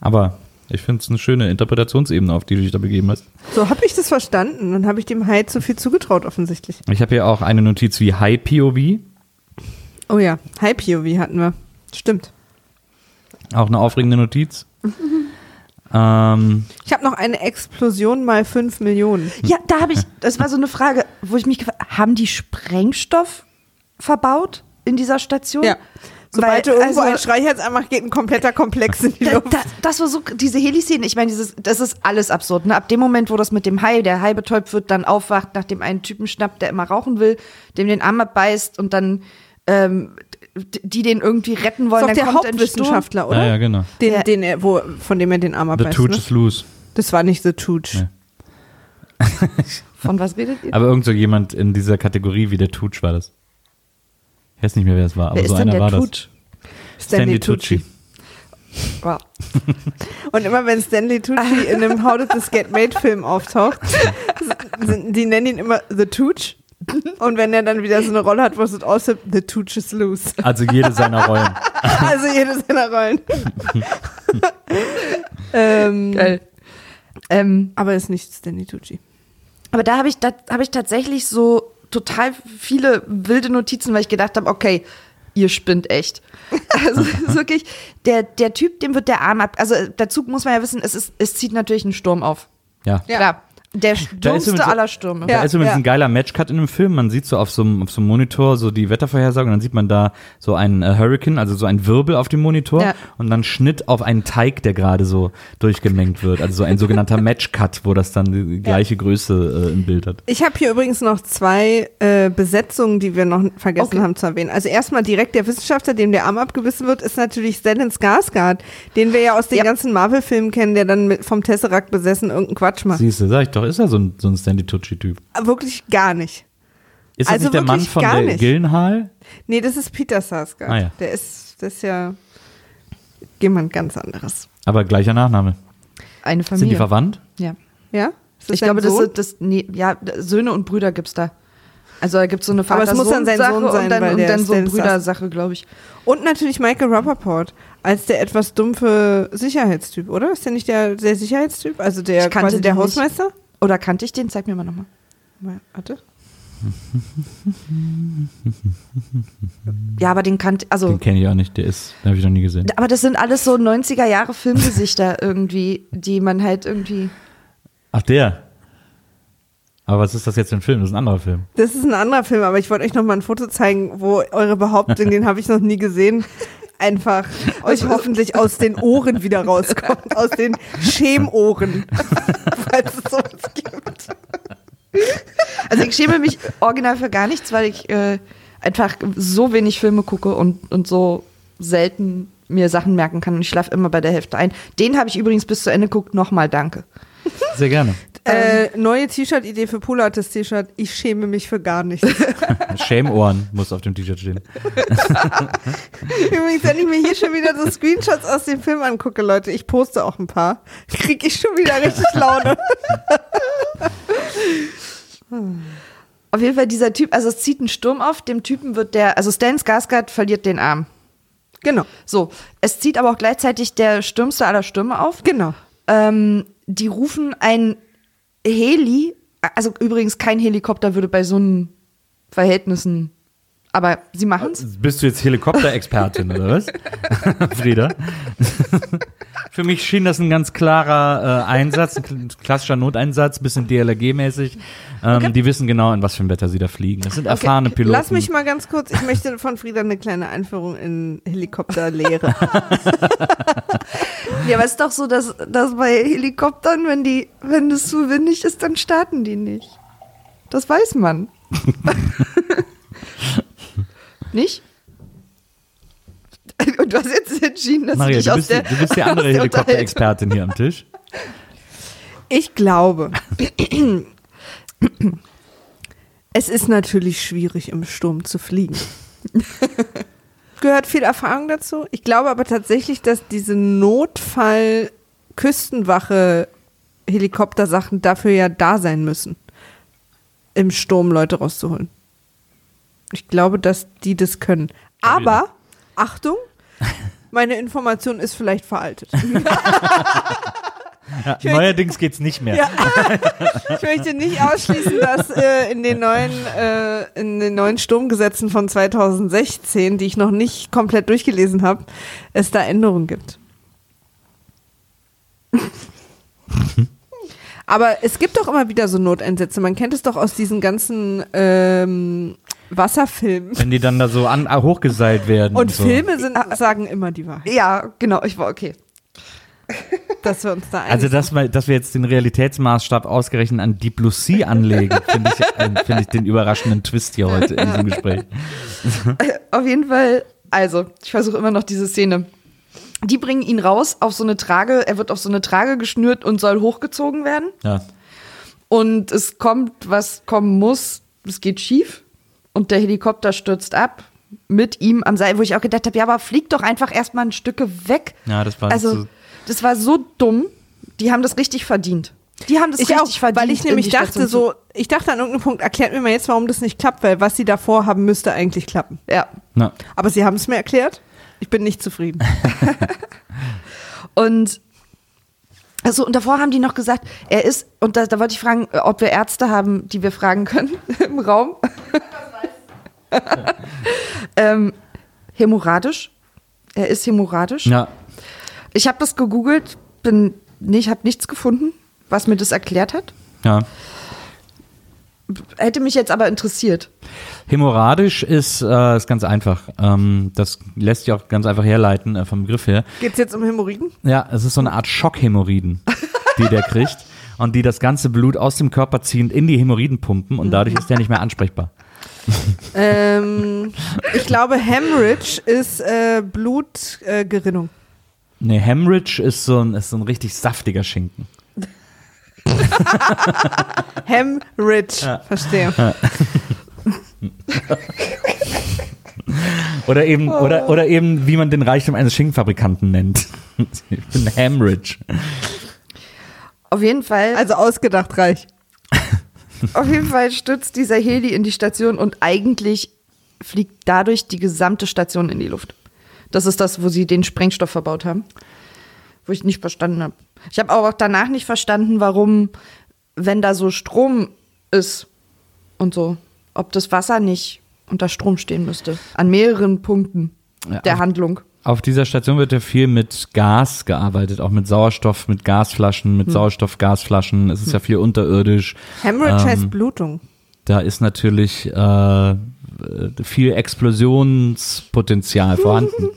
Aber ich finde es eine schöne Interpretationsebene, auf die du dich da begeben hast. So habe ich das verstanden. Dann habe ich dem Hai zu viel zugetraut, offensichtlich. Ich habe hier auch eine Notiz wie High POV. Oh ja, Hai-POV hatten wir. Stimmt. Auch eine aufregende Notiz. ähm, Ich habe noch eine Explosion mal 5 Millionen. Ja, da habe ich, das war so eine Frage, wo ich mich gefragt haben die Sprengstoff verbaut in dieser Station? Ja. Sobald du irgendwo also- ein Streichholz anmachst, geht ein kompletter Komplex in die Da, Luft. da, das war so, diese Heli-Szene, ich meine, dieses, das ist alles absurd. Ne? Ab dem Moment, wo das mit dem Hai, der Hai betäubt wird, dann aufwacht, nach dem einen Typen schnappt, der immer rauchen will, dem den Arm abbeißt und dann ähm, die den irgendwie retten wollen. Das ist doch dann der kommt ein Hauptwissenschaftler, oder? ja, ja, genau. Den, Der- den er, wo, von dem er den Arm The abbeißt. Tooch Ne? is loose. Das war nicht The Tooch. Nee. Von was redet ihr? Aber irgend so jemand in dieser Kategorie wie der Tooch war das. Ich weiß nicht mehr, wer es war, aber Wer so ist denn einer war der das. Tut? Stanley Tucci. Wow. Und immer wenn Stanley Tucci in einem How Did This Get Made Film auftaucht, sind, die nennen ihn immer The Tooch. Und wenn er dann wieder so eine Rolle hat, wo es so aussieht, The Tooch is loose. Also jede seiner Rollen. Also jede seiner Rollen. ähm, Geil. Ähm, aber ist nicht Stanley Tucci. Aber da habe ich, da habe ich tatsächlich so total viele wilde Notizen, weil ich gedacht habe, okay, ihr spinnt echt. Also wirklich, der, der Typ, dem wird der Arm ab. Also dazu muss man ja wissen, es, ist, es zieht natürlich einen Sturm auf. Ja. Ja. Klar. Der stürmste aller Stürme. Da Ja, ist übrigens ja. ein geiler Matchcut in dem Film. Man sieht so auf so einem, auf so einem Monitor so die Wettervorhersage und dann sieht man da so einen äh, Hurricane, also so einen Wirbel auf dem Monitor Ja. und dann Schnitt auf einen Teig, der gerade so durchgemengt wird. Also so ein sogenannter Matchcut, wo das dann die gleiche Größe äh, im Bild hat. Ich habe hier übrigens noch zwei äh, Besetzungen, die wir noch vergessen Okay. haben zu erwähnen. Also erstmal direkt der Wissenschaftler, dem der Arm abgebissen wird, ist natürlich Stellan Skarsgård, den wir ja aus den ganzen Marvel-Filmen kennen, der dann mit, vom Tesseract besessen irgendeinen Quatsch macht. Siehst du, sag ich doch, ist er so ein, so ein Stanley Tucci-Typ. Wirklich gar nicht. Ist das Also nicht der Mann von der nicht. Gillenhall? Nee, das ist Peter Sarsgaard. Ah, ja. Der ist, das ist ja jemand ganz anderes. Aber gleicher Nachname. Eine Sind die Familie. verwandt? ja. Ja? Ist das Ich glaube, das Sohn? sind das, nee, ja, Söhne und Brüder gibt's da. Also da gibt's so eine Aber es muss dann sein Vater-Sohn-Sache Sohn sein, und dann, weil und der dann so eine Brüdersache, glaube ich. Und natürlich Michael Rappaport als der etwas dumpfe Sicherheitstyp, oder? Ist der nicht der, der Sicherheitstyp? Also der Ich kannte quasi der den nicht. Oder kannte ich den? Zeig mir mal nochmal. Mal, Warte. Ja, aber den kannte, also Den kenne ich auch nicht, der ist, den habe ich noch nie gesehen. Aber das sind alles so 90er Jahre Filmgesichter irgendwie, die man halt irgendwie. Ach, der. Aber was ist das jetzt für ein Film? Das ist ein anderer Film. Das ist ein anderer Film, aber ich wollte euch noch mal ein Foto zeigen, wo eure Behauptung, den habe ich noch nie gesehen, einfach euch hoffentlich aus den Ohren wieder rauskommt, aus den Schemohren, falls es sowas gibt. Also ich schäme mich original für gar nichts, weil ich äh, einfach so wenig Filme gucke und, und so selten mir Sachen merken kann und ich schlafe immer bei der Hälfte ein. Den habe ich übrigens bis zu Ende geguckt. Nochmal danke. Sehr gerne. Äh, neue T-Shirt-Idee für Polatis T-Shirt. Ich schäme mich für gar nichts. Schämohren muss auf dem T-Shirt stehen. Übrigens, wenn ich mir hier schon wieder so Screenshots aus dem Film angucke, Leute, ich poste auch ein paar, kriege ich schon wieder richtig Laune. Auf jeden Fall dieser Typ, also es zieht einen Sturm auf, dem Typen wird der, also Stan Skarsgård verliert den Arm. Genau, So, es zieht aber auch gleichzeitig der stürmste aller Stürme auf. genau. Ähm, die rufen ein Heli, also übrigens kein Helikopter würde bei so einen Verhältnissen, aber sie machen es. Bist du jetzt Helikopterexpertin oder was? Frieda? Für mich schien das ein ganz klarer äh, Einsatz, ein kl- klassischer Noteinsatz, bisschen DLRG-mäßig. Ähm, Die wissen genau, in was für ein Wetter sie da fliegen. Das sind erfahrene Piloten. Lass mich mal ganz kurz, ich möchte von Frieda eine kleine Einführung in Helikopterlehre. Ja, aber es ist doch so, dass, dass bei Helikoptern, wenn die, wenn es zu windig ist, dann starten die nicht. Das weiß man. nicht? Und du hast jetzt entschieden, dass Maria, du dich du bist, der, du bist die andere der Helikopterexpertin hier am Tisch. Ich glaube, es ist natürlich schwierig, im Sturm zu fliegen. Gehört viel Erfahrung dazu. Ich glaube aber tatsächlich, dass diese Notfall-Küstenwache-Helikoptersachen dafür ja da sein müssen, im Sturm Leute rauszuholen. Ich glaube, dass die das können. Aber, Achtung, meine Information ist vielleicht veraltet. Ja, neuerdings geht's nicht mehr. Ja. Ich möchte nicht ausschließen, dass äh, in den neuen äh, in den neuen Sturmgesetzen von 2016, die ich noch nicht komplett durchgelesen habe, es da Änderungen gibt. Aber es gibt doch immer wieder so Noteinsätze. Man kennt es doch aus diesen ganzen ähm, Wasserfilmen. Wenn die dann da so an, hochgeseilt werden. Und so. Filme sind, sagen immer die Wahrheit, Ja, genau, ich war okay. dass wir uns da Also, dass, wir- dass wir jetzt den Realitätsmaßstab ausgerechnet an Deep Blue Sea anlegen, finde ich, äh, finde ich den überraschenden Twist hier heute in diesem Gespräch. Auf jeden Fall, also, ich versuche immer noch diese Szene. Die bringen ihn raus auf so eine Trage, er wird auf so eine Trage geschnürt und soll hochgezogen werden. Ja. Und es kommt, was kommen muss. Es geht schief und der Helikopter stürzt ab mit ihm am Seil, wo ich auch gedacht habe, ja, aber flieg doch einfach erstmal ein Stücke weg. Ja, das war Also, so- das war so dumm. Die haben das richtig verdient. Die haben das Ich richtig auch, verdient. weil ich nämlich dachte so, ich dachte an irgendeinem Punkt, erklärt mir mal jetzt, warum das nicht klappt, weil was sie davor haben, müsste eigentlich klappen. Ja. Na, Aber sie haben es mir erklärt. Ich bin nicht zufrieden. Und also, und davor haben die noch gesagt, er ist, und da, da wollte ich fragen, ob wir Ärzte haben, die wir fragen können im Raum. ähm, hämorrhagisch. Er ist hämorrhagisch. ja. Ich habe das gegoogelt, bin nicht, habe nichts gefunden, was mir das erklärt hat. Ja. Hätte mich jetzt aber interessiert. Hämorrhagisch ist, äh, ist ganz einfach. Ähm, das lässt sich auch ganz einfach herleiten äh, vom Begriff her. Geht es jetzt um Hämorrhoiden? Ja, es ist so eine Art Schockhämorrhoiden, die der kriegt. Und die das ganze Blut aus dem Körper ziehend in die Hämorrhoiden pumpen und dadurch ist der nicht mehr ansprechbar. Ähm, ich glaube, Hemorrhage ist äh, Blutgerinnung. Äh. Nee, Hemorrhage ist so ein, ist so ein richtig saftiger Schinken. Hemorrhage. Verstehe. Oder eben, oder, oder eben, wie man den Reichtum eines Schinkenfabrikanten nennt. Ich bin Hemorrhage. Auf jeden Fall. Also ausgedacht reich. Auf jeden Fall stürzt dieser Heli in die Station und eigentlich fliegt dadurch die gesamte Station in die Luft. Das ist das, wo sie den Sprengstoff verbaut haben. Wo ich nicht verstanden habe. Ich habe auch danach nicht verstanden, warum, wenn da so Strom ist und so, ob das Wasser nicht unter Strom stehen müsste. An mehreren Punkten Ja, der Handlung. Auf dieser Station wird ja viel mit Gas gearbeitet, auch mit Sauerstoff, mit Gasflaschen, mit Sauerstoffgasflaschen. Es ist ja viel unterirdisch. Hemorrhage Ähm, heißt Blutung. Da ist natürlich äh, viel Explosionspotenzial vorhanden.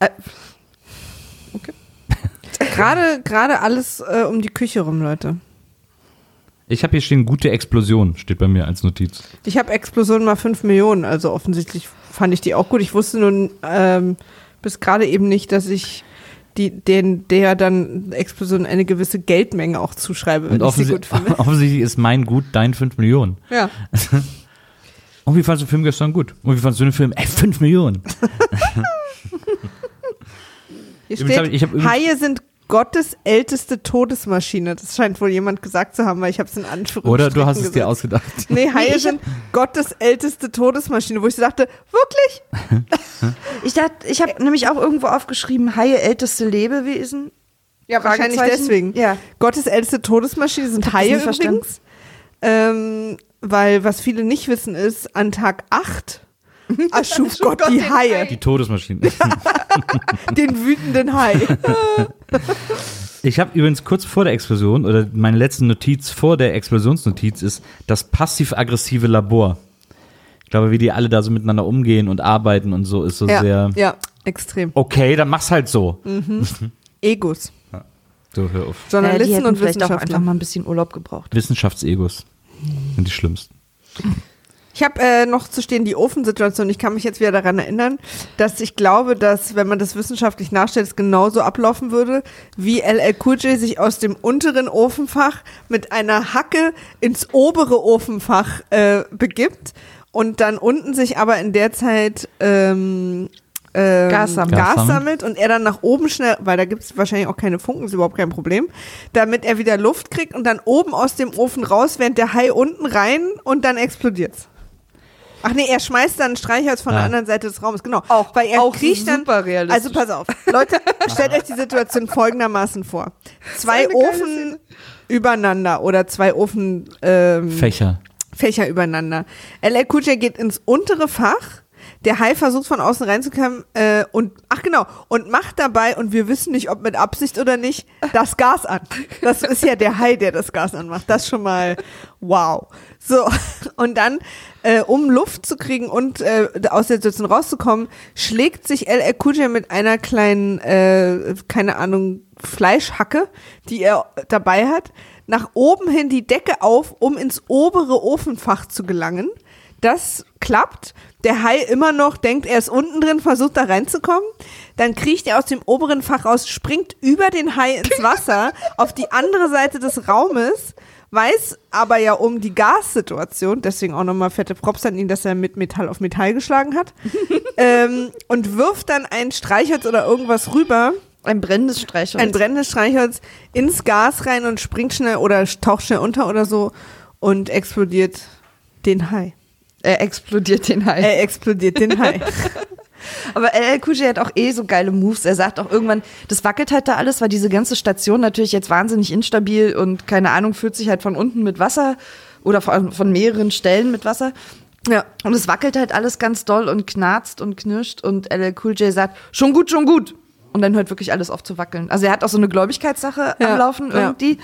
Gerade, gerade alles äh, um die Küche rum, Leute. Ich habe hier stehen, gute Explosion, steht bei mir als Notiz. Ich habe Explosion mal 5 Millionen, also offensichtlich fand ich die auch gut. Ich wusste nun ähm, bis gerade eben nicht, dass ich die, den, der dann Explosion eine gewisse Geldmenge auch zuschreibe, wenn ich sie gut finde. offensichtlich ist mein Gut dein 5 Millionen. Ja. Und wie fandest du den Film gestern gut? Und wie fandest du den Film? Ey, 5 Millionen. Hier steht, ich- ich Haie sind Gottes älteste Todesmaschine. Das scheint wohl jemand gesagt zu haben, weil ich habe es in Anführungsstrichen Oder du hast es gesetzt. dir ausgedacht. Nee, Haie sind Gottes älteste Todesmaschine, wo ich so dachte, wirklich? Ich dachte, ich habe nämlich auch irgendwo aufgeschrieben, Haie älteste Lebewesen. Ja, wahrscheinlich deswegen. Ja. Gottes älteste Todesmaschine sind Haie übrigens. Ähm, weil was viele nicht wissen ist, an Tag 8 erschuf Gott Gott die Haie, Die Todesmaschine. den wütenden Hai. Ich habe übrigens kurz vor der Explosion oder meine letzte Notiz vor der Explosionsnotiz ist das passiv-aggressive Labor. Ich glaube, wie die alle da so miteinander umgehen und arbeiten und so ist so ja, sehr ja, extrem. okay, dann mach's halt so. Egos. So hör auf. Äh, die Journalisten hätten und vielleicht auch einfach mal ein bisschen Urlaub gebraucht. Wissenschaftsegos sind die schlimmsten. Ich habe äh, noch zu stehen die Ofensituation. Ich kann mich jetzt wieder daran erinnern, dass ich glaube, dass, wenn man das wissenschaftlich nachstellt, es genauso ablaufen würde, wie LL Cool J sich aus dem unteren Ofenfach mit einer Hacke ins obere Ofenfach äh, begibt und dann unten sich aber in der Zeit ähm, ähm, Gas sammelt. Gas sammelt. sammelt und er dann nach oben schnell, weil da gibt es wahrscheinlich auch keine Funken, ist überhaupt kein Problem, damit er wieder Luft kriegt und dann oben aus dem Ofen raus, während der Hai unten rein und dann explodiert's. Ach nee, er schmeißt dann Streichholz von der Ja. anderen Seite des Raumes, genau. Auch- weil er auch kriecht dann. super realistisch. Also pass auf, Leute, stellt euch die Situation folgendermaßen vor: Zwei Ofen übereinander oder zwei Ofen ähm, Fächer. Fächer übereinander. LL Cool J geht ins untere Fach. Der Hai versucht von außen reinzukommen äh, und ach genau und macht dabei und wir wissen nicht, ob mit Absicht oder nicht, das Gas an. Das ist ja der Hai, der das Gas anmacht. Das schon mal wow. So und dann äh, um Luft zu kriegen und äh, aus der Situation rauszukommen, schlägt sich Cool J mit einer kleinen äh, keine Ahnung Fleischhacke, die er dabei hat, nach oben hin die Decke auf, um ins obere Ofenfach zu gelangen. Das klappt. Der Hai immer noch denkt, er ist unten drin, versucht da reinzukommen. Dann kriecht er aus dem oberen Fach raus, springt über den Hai ins Wasser auf die andere Seite des Raumes, weiß aber ja um die Gassituation, deswegen auch nochmal fette Props an ihn, dass er mit Metall auf Metall geschlagen hat, ähm, und wirft dann ein Streichholz oder irgendwas rüber, Ein brennendes Streichholz. ein brennendes Streichholz ins Gas rein und springt schnell oder taucht schnell unter oder so und explodiert den Hai. Er explodiert den Hai. Er explodiert den Hai. Aber LL Cool J hat auch eh so geile Moves. Er sagt auch irgendwann, das wackelt halt da alles, weil diese ganze Station natürlich jetzt wahnsinnig instabil und keine Ahnung, fühlt sich halt von unten mit Wasser oder von, von mehreren Stellen mit Wasser. ja. Und es wackelt halt alles ganz doll und knarzt und knirscht und LL Cool J sagt, schon gut, schon gut. Und dann hört wirklich alles auf zu wackeln. Also er hat auch so eine Gläubigkeitssache Ja, am Laufen ja. irgendwie,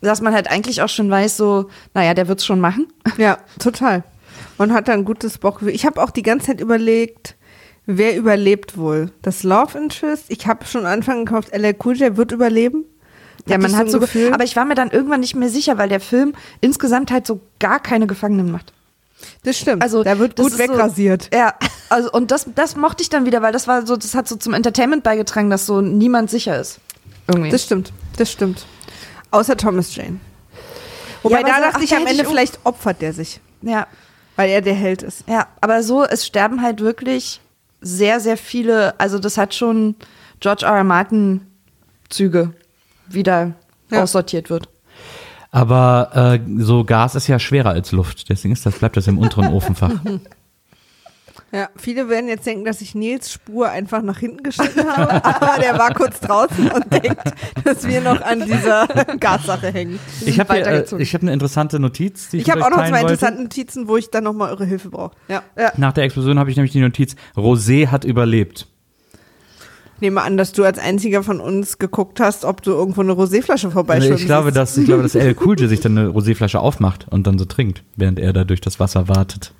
dass man halt eigentlich auch schon weiß, so, naja, der wird's schon machen. Ja, total. Man hat da ein gutes Bauchgefühl. Ich habe auch die ganze Zeit überlegt, wer überlebt wohl? Das Love Interest? Ich habe schon Anfang gekauft, LL Cool J wird überleben. Ja, Hatte man hat ein so, Gefühl. aber ich war mir dann irgendwann nicht mehr sicher, weil der Film insgesamt halt so gar keine Gefangenen macht. das stimmt. Also da wird gut ist so- wegrasiert. Ja, also und das, das mochte ich dann wieder, weil das war so, das hat so zum Entertainment beigetragen, dass so niemand sicher ist. Irgendwie. Das stimmt, das stimmt. Außer Thomas Jane. Wobei aber da so- dachte ach, ich am Ende ich vielleicht opfert der sich, ja, weil er der Held ist. ja, aber so, es sterben halt wirklich sehr, sehr viele, also das hat schon George R. R. Martin Züge, wie da Ja. aussortiert wird. Aber äh, so Gas ist ja schwerer als Luft. Deswegen ist das, bleibt das im unteren Ofenfach. Ja, viele werden jetzt denken, dass ich Nils Spur einfach nach hinten geschnitten habe, aber der war kurz draußen und denkt, dass wir noch an dieser Gassache hängen. Ich habe äh, ich hab eine interessante Notiz, die ich, Ich habe auch noch zwei interessante Notizen, wo ich dann nochmal eure Hilfe brauche. Ja. Nach der Explosion habe ich nämlich die Notiz, Rosé hat überlebt. Nehme an, dass du als einziger von uns geguckt hast, ob du irgendwo eine Roséflasche vorbeischwimmen ich glaube, dass, ich glaube, dass El Cool J sich dann eine Roséflasche aufmacht und dann so trinkt, während er da durch das Wasser wartet.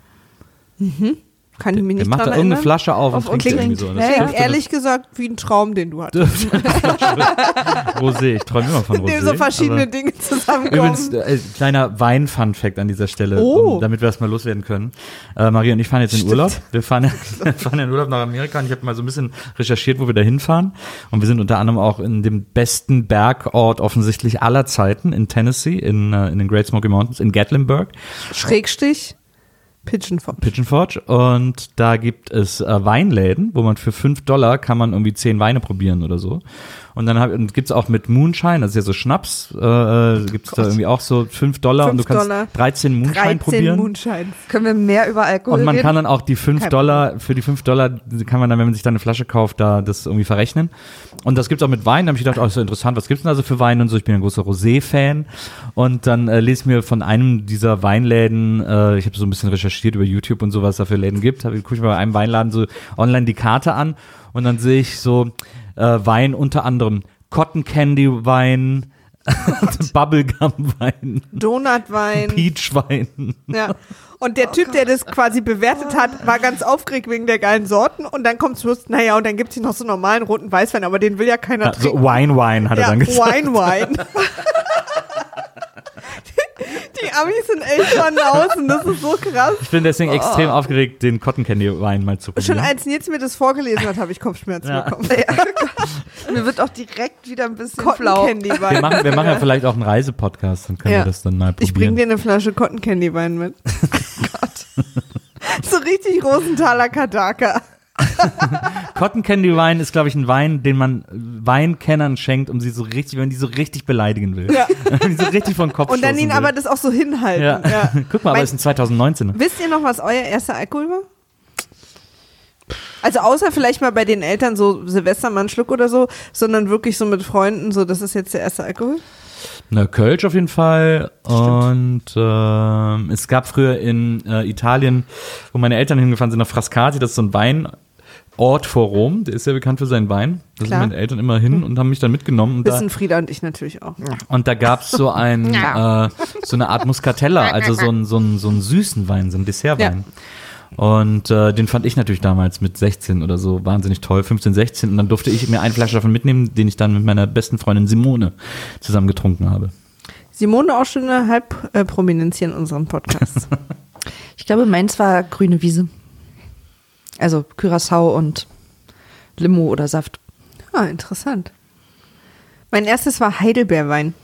Kann ich mich nicht macht da irgendeine erinnern. Flasche auf und Auf und trinkt irgendwie so. Das Klingt dürfte ehrlich gesagt wie ein Traum, den du hattest. Rosé. Ich träume immer von In Rosé. dem so verschiedene Dinge zusammenkommen. Übrigens, äh, kleiner Wein-Fun-Fact an dieser Stelle, Oh. um, damit wir das mal loswerden können. Äh, Maria und ich fahren jetzt in Stimmt. Urlaub. Wir fahren, fahren in Urlaub nach Amerika und ich habe mal so ein bisschen recherchiert, wo wir da hinfahren. Und wir sind unter anderem auch in dem besten Bergort offensichtlich aller Zeiten in Tennessee, in, äh, in den Great Smoky Mountains, in Gatlinburg. Schrägstich Pigeon Forge. Pigeon Forge und da gibt es äh, Weinläden, wo man für 5 Dollar kann man irgendwie 10 Weine probieren oder so. Und dann gibt es auch mit Moonshine, das ist ja so Schnaps, äh, gibt es da irgendwie auch so 5 Dollar und du Fünf kannst Dollar. 13 Moonshine 13 probieren. Moonshines. Können wir mehr über Alkohol Und man reden? kann dann auch die 5 Kein Dollar, für die 5 Dollar kann man dann, wenn man sich dann eine Flasche kauft, da das irgendwie verrechnen. Und das gibt's auch mit Wein. Da habe ich gedacht, oh, ist so interessant, was gibt's denn also für Wein und so. Ich bin ein großer Rosé-Fan. Und dann äh, lese ich mir von einem dieser Weinläden, äh, ich habe so ein bisschen recherchiert über YouTube und so, was da für Läden gibt, gucke ich mir bei einem Weinladen so online die Karte an und dann sehe ich so äh, Wein unter anderem Cotton Candy Wein, Bubblegum Wein, Donutwein. Peach Wein. Ja. Und der Typ, der das quasi bewertet hat, war ganz aufgeregt wegen der geilen Sorten. Und dann kommt Schluss, naja, und dann gibt es hier noch so normalen roten Weißwein, aber den will ja keiner Ja, so trinken. Wine Wine hat er ja, dann gesagt. Wine Wine. die, die Amis sind echt von außen, das ist so krass. Ich bin deswegen extrem aufgeregt, den Cotton Candy Wein mal zu Oh. Schon probieren. als Nils mir das vorgelesen hat, habe ich Kopfschmerzen Ja. bekommen. Mir wird auch direkt wieder ein bisschen Cotton flau. Candy Wir Wein. machen, wir machen ja vielleicht auch einen Reisepodcast, dann können Ja. wir das dann mal Ich bringe probieren. dir eine Flasche Cotton Candy Wein mit. So richtig Rosenthaler Kadaka. Cotton Candy Wein ist, glaube ich, ein Wein, den man Weinkennern schenkt, um sie so richtig, wenn man die so richtig beleidigen will. Ja. Wenn die so richtig vom Kopf Und dann stoßen ihn will. aber das auch so hinhalten. ja. Ja. Guck mal, aber Mein- es ist in 2019. Wisst ihr noch, was euer erster Alkohol war? Also außer vielleicht mal bei den Eltern so Silvester mal einen Schluck oder so, sondern wirklich so mit Freunden, so das ist jetzt der erste Alkohol. Na, Kölsch auf jeden Fall. Und ähm, es gab früher in äh, Italien, wo meine Eltern hingefahren sind, nach Frascati, das ist so ein Weinort vor Rom. Der ist sehr bekannt für seinen Wein. Da sind Klar. meine Eltern immer hin und haben mich dann mitgenommen. Und da, Wissen Frieda und ich natürlich auch. Und da gab's so ein, äh, so eine Art Muscatella, also so einen so einen- so einen süßen Wein, so einen Dessertwein. Und äh, den fand ich natürlich damals mit 16 oder so wahnsinnig toll, 15, 16. Und dann durfte ich mir eine Flasche davon mitnehmen, den ich dann mit meiner besten Freundin Simone zusammen getrunken habe. Simone auch schon eine Halbprominenz hier in unserem Podcast. Ich glaube, meins war grüne Wiese. Also Curacao und Limo oder Saft. ah, interessant. Mein erstes war Heidelbeerwein.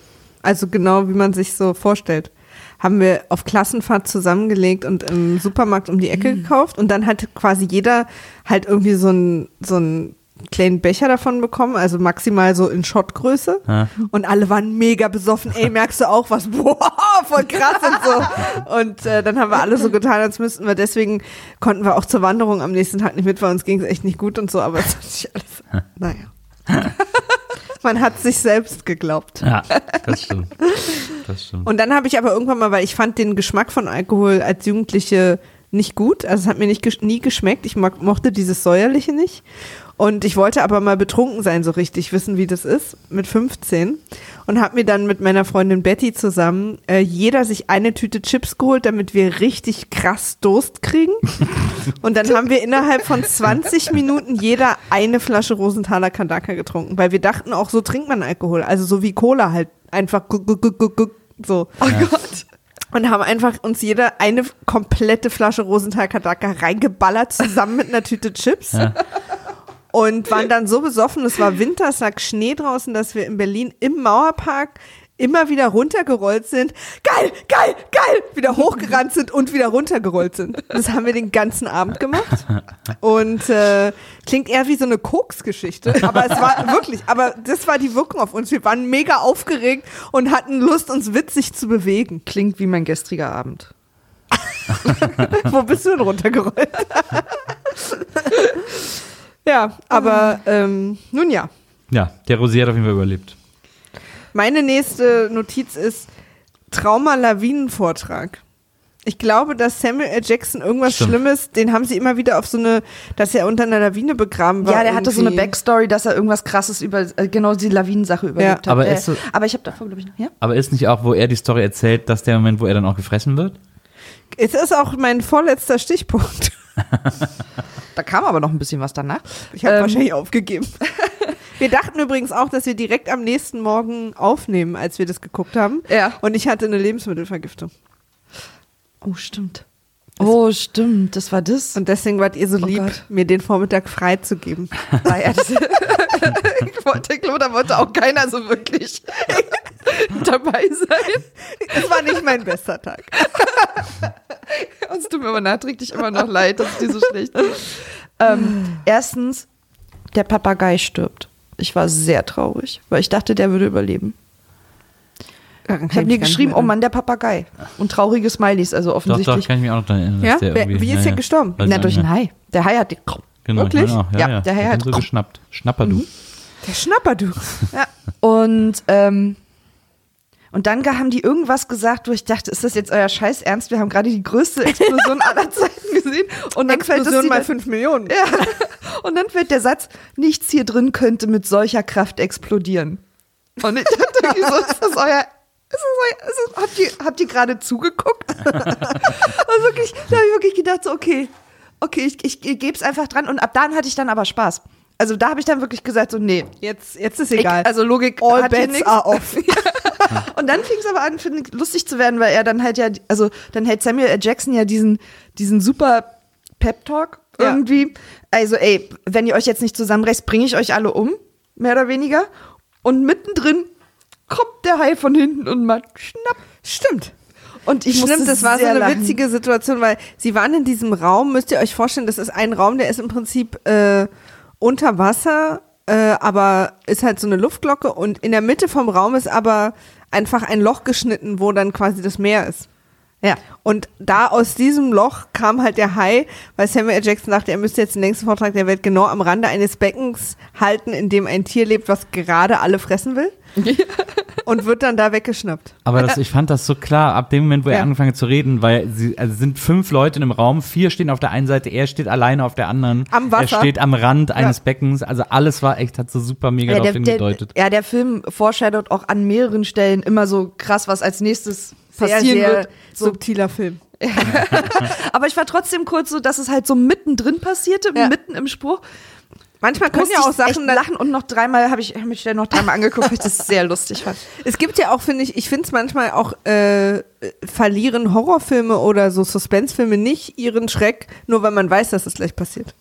Also genau wie man sich so vorstellt. Haben wir auf Klassenfahrt zusammengelegt und im Supermarkt um die Ecke gekauft. Und dann hat quasi jeder halt irgendwie so einen so einen kleinen Becher davon bekommen, also maximal so in Schottgröße. Ja. Und alle waren mega besoffen. Ey, merkst du auch was? Boah, voll krass und so. Und äh, dann haben wir alle so getan, als müssten wir. Deswegen konnten wir auch zur Wanderung am nächsten Tag nicht mit, weil uns ging es echt nicht gut und so. Aber es hat sich alles. Naja. Man hat sich selbst geglaubt. Ja, das stimmt. Das stimmt. Und dann habe ich aber irgendwann mal, weil ich fand den Geschmack von Alkohol als Jugendliche nicht gut. Also es hat mir nicht nie geschmeckt. Ich mochte dieses säuerliche nicht. Und ich wollte aber mal betrunken sein, so richtig wissen, wie das ist, mit 15. Und habe mir dann mit meiner Freundin Betty zusammen äh, jeder sich eine Tüte Chips geholt, damit wir richtig krass Durst kriegen. Und dann haben wir innerhalb von 20 Minuten jeder eine Flasche Rosenthaler Kandaka getrunken, weil wir dachten auch, so trinkt man Alkohol. Also so wie Cola halt. Einfach guck, guck, guck, guck, guck, so. Oh Gott. Und haben einfach uns jeder eine komplette Flasche Rosenthal Kadaka reingeballert, zusammen mit einer Tüte Chips. Und waren dann so besoffen, es war Winter, es lag Schnee draußen, dass wir in Berlin im Mauerpark immer wieder runtergerollt sind. Geil, geil, geil! Wieder hochgerannt sind und wieder runtergerollt sind. Das haben wir den ganzen Abend gemacht. Und äh, klingt eher wie so eine Koks-Geschichte. Aber es war wirklich, aber das war die Wirkung auf uns. Wir waren mega aufgeregt und hatten Lust, uns witzig zu bewegen. Klingt wie mein gestriger Abend. Wo bist du denn runtergerollt? ja, aber ähm, nun ja. Ja, der Rosé hat auf jeden Fall überlebt. Meine nächste Notiz ist Trauma-Lawinen-Vortrag. Ich glaube, dass Samuel L. Jackson irgendwas Stimmt. Schlimmes, den haben sie immer wieder auf so eine, dass er unter einer Lawine begraben war. Ja, der hatte so eine irgendwie. Backstory, dass er irgendwas krasses über äh, genau die Lawinensache überlebt hat. Aber äh, ist so- aber ich habe davor, glaube ich, noch. Ja? Aber ist nicht auch, wo er die Story erzählt, dass der Moment, wo er dann auch gefressen wird? Es ist auch mein vorletzter Stichpunkt. Da kam aber noch ein bisschen was danach. Ich habe Ähm. wahrscheinlich aufgegeben. Wir dachten übrigens auch, dass wir direkt am nächsten Morgen aufnehmen, als wir das geguckt haben. Ja. Und ich hatte eine Lebensmittelvergiftung. Oh, stimmt. Oh, stimmt. Das war das. Und deswegen wart ihr so Oh lieb, Gott. mir den Vormittag freizugeben. Ich wollte, da wollte auch keiner so wirklich dabei sein. Es war nicht mein bester Tag. Es tut mir aber nachträglich immer noch leid, dass es dir so schlecht ist. Ähm, erstens, der Papagei stirbt. Ich war sehr traurig, weil ich dachte, der würde überleben. Ich habe mir geschrieben, oh Mann, der Papagei. Und traurige Smileys, also Doch, offensichtlich. doch, kann ich mich auch noch daran erinnern. Ja? Wer- wie ist der gestorben? Na, durch einen. Hai. Der Hai hat die. Genau, Wirklich? auch. Ja, Ja, ja, der Hai hat- so geschnappt. Schnapper du. Der Schnapper, du. Ja. Und, ähm, und dann haben die irgendwas gesagt, wo ich dachte, ist das jetzt euer Scheiß Ernst? Wir haben gerade die größte Explosion aller Zeiten gesehen. Und dann fällt das Explosion mal 5 Millionen. Ja. Und dann fällt der Satz, nichts hier drin könnte mit solcher Kraft explodieren. Und ich dachte, wieso ist das euer. Ist das ist das, habt, ihr, habt ihr gerade zugeguckt? Und wirklich, da habe ich wirklich gedacht, so, okay, okay, ich, ich, ich gebe es einfach dran. Und ab dann hatte ich dann aber Spaß. Also da habe ich dann wirklich gesagt, so, nee. Jetzt, jetzt ist egal. Ich, also Logik All hat bets are off. Und dann fing es aber an, finde ich, lustig zu werden, weil er dann halt ja, also dann hält Samuel L. Jackson ja diesen, diesen super Pep-Talk Ja. irgendwie. Also, ey, wenn ihr euch jetzt nicht zusammenreißt, bringe ich euch alle um, mehr oder weniger. Und mittendrin kommt der Hai von hinten und macht schnapp. Stimmt. Und ich Stimmt, das war so eine lachen. witzige Situation, weil sie waren in diesem Raum, müsst ihr euch vorstellen, das ist ein Raum, der ist im Prinzip äh, unter Wasser, äh, aber ist halt so eine Luftglocke und in der Mitte vom Raum ist aber einfach ein Loch geschnitten, wo dann quasi das Meer ist. Ja. Und da aus diesem Loch kam halt der Hai, weil Samuel L. Jackson dachte, er müsste jetzt den längsten Vortrag der Welt genau am Rande eines Beckens halten, in dem ein Tier lebt, was gerade alle fressen will. und wird dann da weggeschnappt. Aber das, ich fand das so klar, ab dem Moment, wo er Ja. angefangen hat zu reden, weil sie, also es sind fünf Leute in einem Raum, vier stehen auf der einen Seite, er steht alleine auf der anderen. Am Wasser. Er steht am Rand eines Ja. Beckens, also alles war echt, hat so super mega Ja darauf der, der, hingedeutet. ja, der Film foreshadowt auch an mehreren Stellen immer so krass, was als nächstes Sehr, passieren sehr wird. Subtiler Film. aber ich war trotzdem kurz so, dass es halt so mittendrin passierte, Ja. mitten im Spruch. Manchmal können ja auch Sachen dann, lachen und noch dreimal habe ich hab mich schnell noch dreimal angeguckt, weil ich das sehr lustig fand. Es gibt ja auch, finde ich, ich finde es manchmal auch, äh, verlieren Horrorfilme oder so Suspensefilme nicht ihren Schreck, nur weil man weiß, dass es gleich passiert.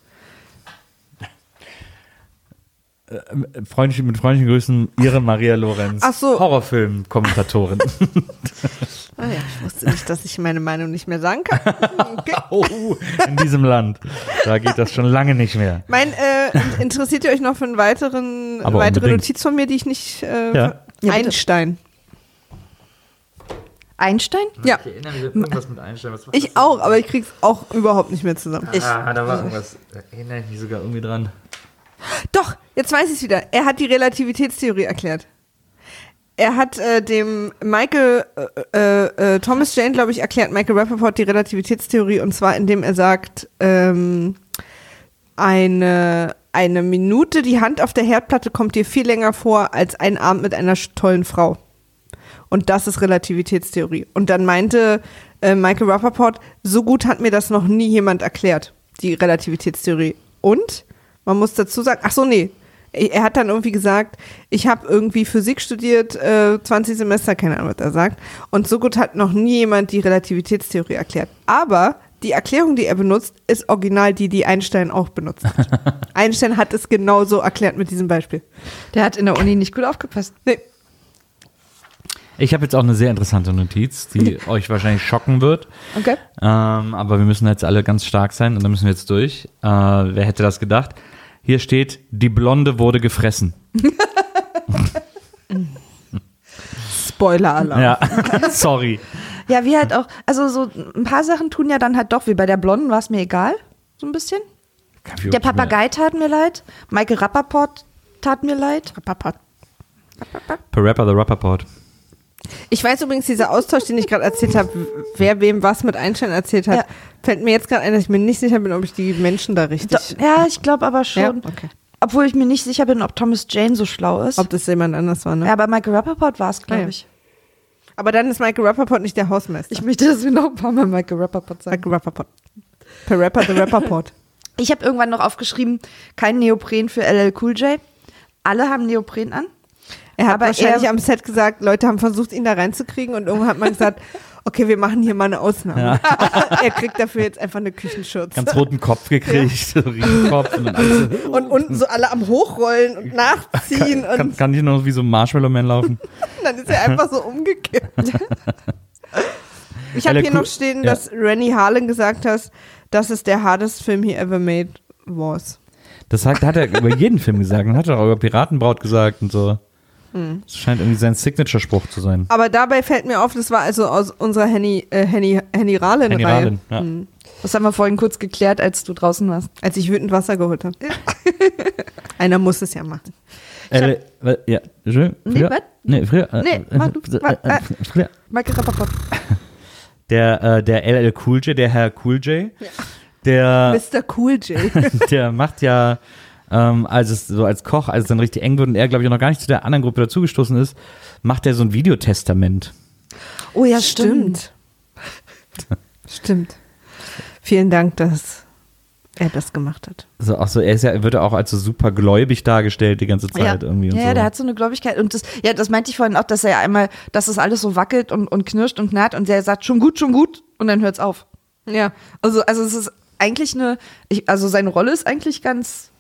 Freundlich, mit freundlichen Grüßen, Ihre Maria Lorenz. Ach so. Horrorfilm-Kommentatorin. Ah ja, ich wusste nicht, dass ich meine Meinung nicht mehr sagen kann. Okay. oh, in diesem Land. Da geht das schon lange nicht mehr. Mein, äh, interessiert ihr euch noch für einen weiteren, Aber weitere unbedingt. Notiz von mir, die ich nicht, äh, Ja. Einstein. Einstein? Ja, Ich erinnere mich an irgendwas mit Einstein. Ich auch, aber ich krieg's auch überhaupt nicht mehr zusammen. Ich, Ah, da war irgendwas. Da erinnere ich mich sogar irgendwie dran. Doch, jetzt weiß ich es wieder. Er hat die Relativitätstheorie erklärt. Er hat äh, dem Michael äh, äh, Thomas Jane, glaube ich, erklärt, Michael Rappaport die Relativitätstheorie und zwar indem er sagt, ähm, eine, eine Minute die Hand auf der Herdplatte kommt dir viel länger vor als ein Abend mit einer tollen Frau. Und das ist Relativitätstheorie. Und dann meinte äh, Michael Rappaport, so gut hat mir das noch nie jemand erklärt, die Relativitätstheorie. Und man muss dazu sagen, ach so, nee, er hat dann irgendwie gesagt, ich habe irgendwie Physik studiert, äh, 20 Semester, keine Ahnung, was er sagt. Und so gut hat noch nie jemand die Relativitätstheorie erklärt. Aber die Erklärung, die er benutzt, ist original die, die Einstein auch benutzt hat. Einstein hat es genauso erklärt mit diesem Beispiel. Der hat in der Uni nicht gut aufgepasst. Nee. Ich habe jetzt auch eine sehr interessante Notiz, die euch wahrscheinlich schocken wird. Okay. Ähm, aber wir müssen jetzt alle ganz stark sein und da müssen wir jetzt durch. Äh, wer hätte das gedacht? Hier steht, die Blonde wurde gefressen. Spoiler-Alarm. Ja, sorry. Ja, wie halt auch, also so ein paar Sachen tun ja dann halt doch, wie bei der Blonden war es mir egal, so ein bisschen. Der Papagei tat mir leid, Michael Rappaport tat mir leid. Per Rapper the Rapperport. Ich weiß übrigens, dieser Austausch, den ich gerade erzählt habe, wer wem was mit Einstein erzählt hat, Ja. fällt mir jetzt gerade ein, dass ich mir nicht sicher bin, ob ich die Menschen da richtig. Do- Ja, ich glaube aber schon. Ja, okay. Obwohl ich mir nicht sicher bin, ob Thomas Jane so schlau ist. Ob das jemand anders war, ne? ja, aber Michael Rappaport war es, glaube Ah, ja. ich. Aber dann ist Michael Rappaport nicht der Hausmeister. Ich möchte, dass wir noch ein paar Mal Michael Rappaport sagen. Michael Rappaport. Per Rapper the Rappaport. Ich habe irgendwann noch aufgeschrieben, kein Neopren für LL Cool J. Alle haben Neopren an. Er hat Aber wahrscheinlich er- am Set gesagt, Leute haben versucht, ihn da reinzukriegen und irgendwann hat man gesagt, okay, wir machen hier mal eine Ausnahme. er kriegt dafür jetzt einfach eine Küchenschürze. Ganz roten Kopf gekriegt, so Riesenkopf. Und dann alles, und unten so alle am Hochrollen und nachziehen kann, und kann ich noch wie so ein Marshmallow Man laufen? dann ist er einfach so umgekippt. Ich habe hier cool- noch stehen, ja. dass Rennie Harlan gesagt hat, dass es der hardest Film he ever made was. Das hat, hat er über jeden Film gesagt. Und hat er auch über Piratenbraut gesagt und so. Hm. Das scheint irgendwie sein Signature-Spruch zu sein. Aber dabei fällt mir auf, das war also aus unserer Henny, äh, Henny, Henny Rahlen Henny Reihe. Rahlen, ja. Hm. Das haben wir vorhin kurz geklärt, als du draußen warst. Als ich wütend Wasser geholt habe. Einer muss es ja machen. Äh, ja, schön. Nee, Früher- was? Nee, früher. äh, Nee, äh, mach du, äh, mach, äh, früher. Der, äh, der LL Cool J, der Herr Cool J, der, Mr. Cool J. der macht ja, ähm, als es so als Koch, als es dann richtig eng wird und er, glaube ich, noch gar nicht zu der anderen Gruppe dazugestoßen ist, macht er so ein Videotestament. Oh ja, Stimmt. Stimmt. Vielen Dank, dass er das gemacht hat. So, auch so, er ist ja, wird ja auch als so super gläubig dargestellt die ganze Zeit Ja, irgendwie und ja, so. ja, der hat so eine Gläubigkeit. Und das, ja, das meinte ich vorhin auch, dass er ja einmal, dass es alles so wackelt und, und knirscht und knarrt und der sagt, schon gut, schon gut, und dann hört's auf. Ja. Also, also es ist eigentlich eine, ich, also seine Rolle ist eigentlich ganz,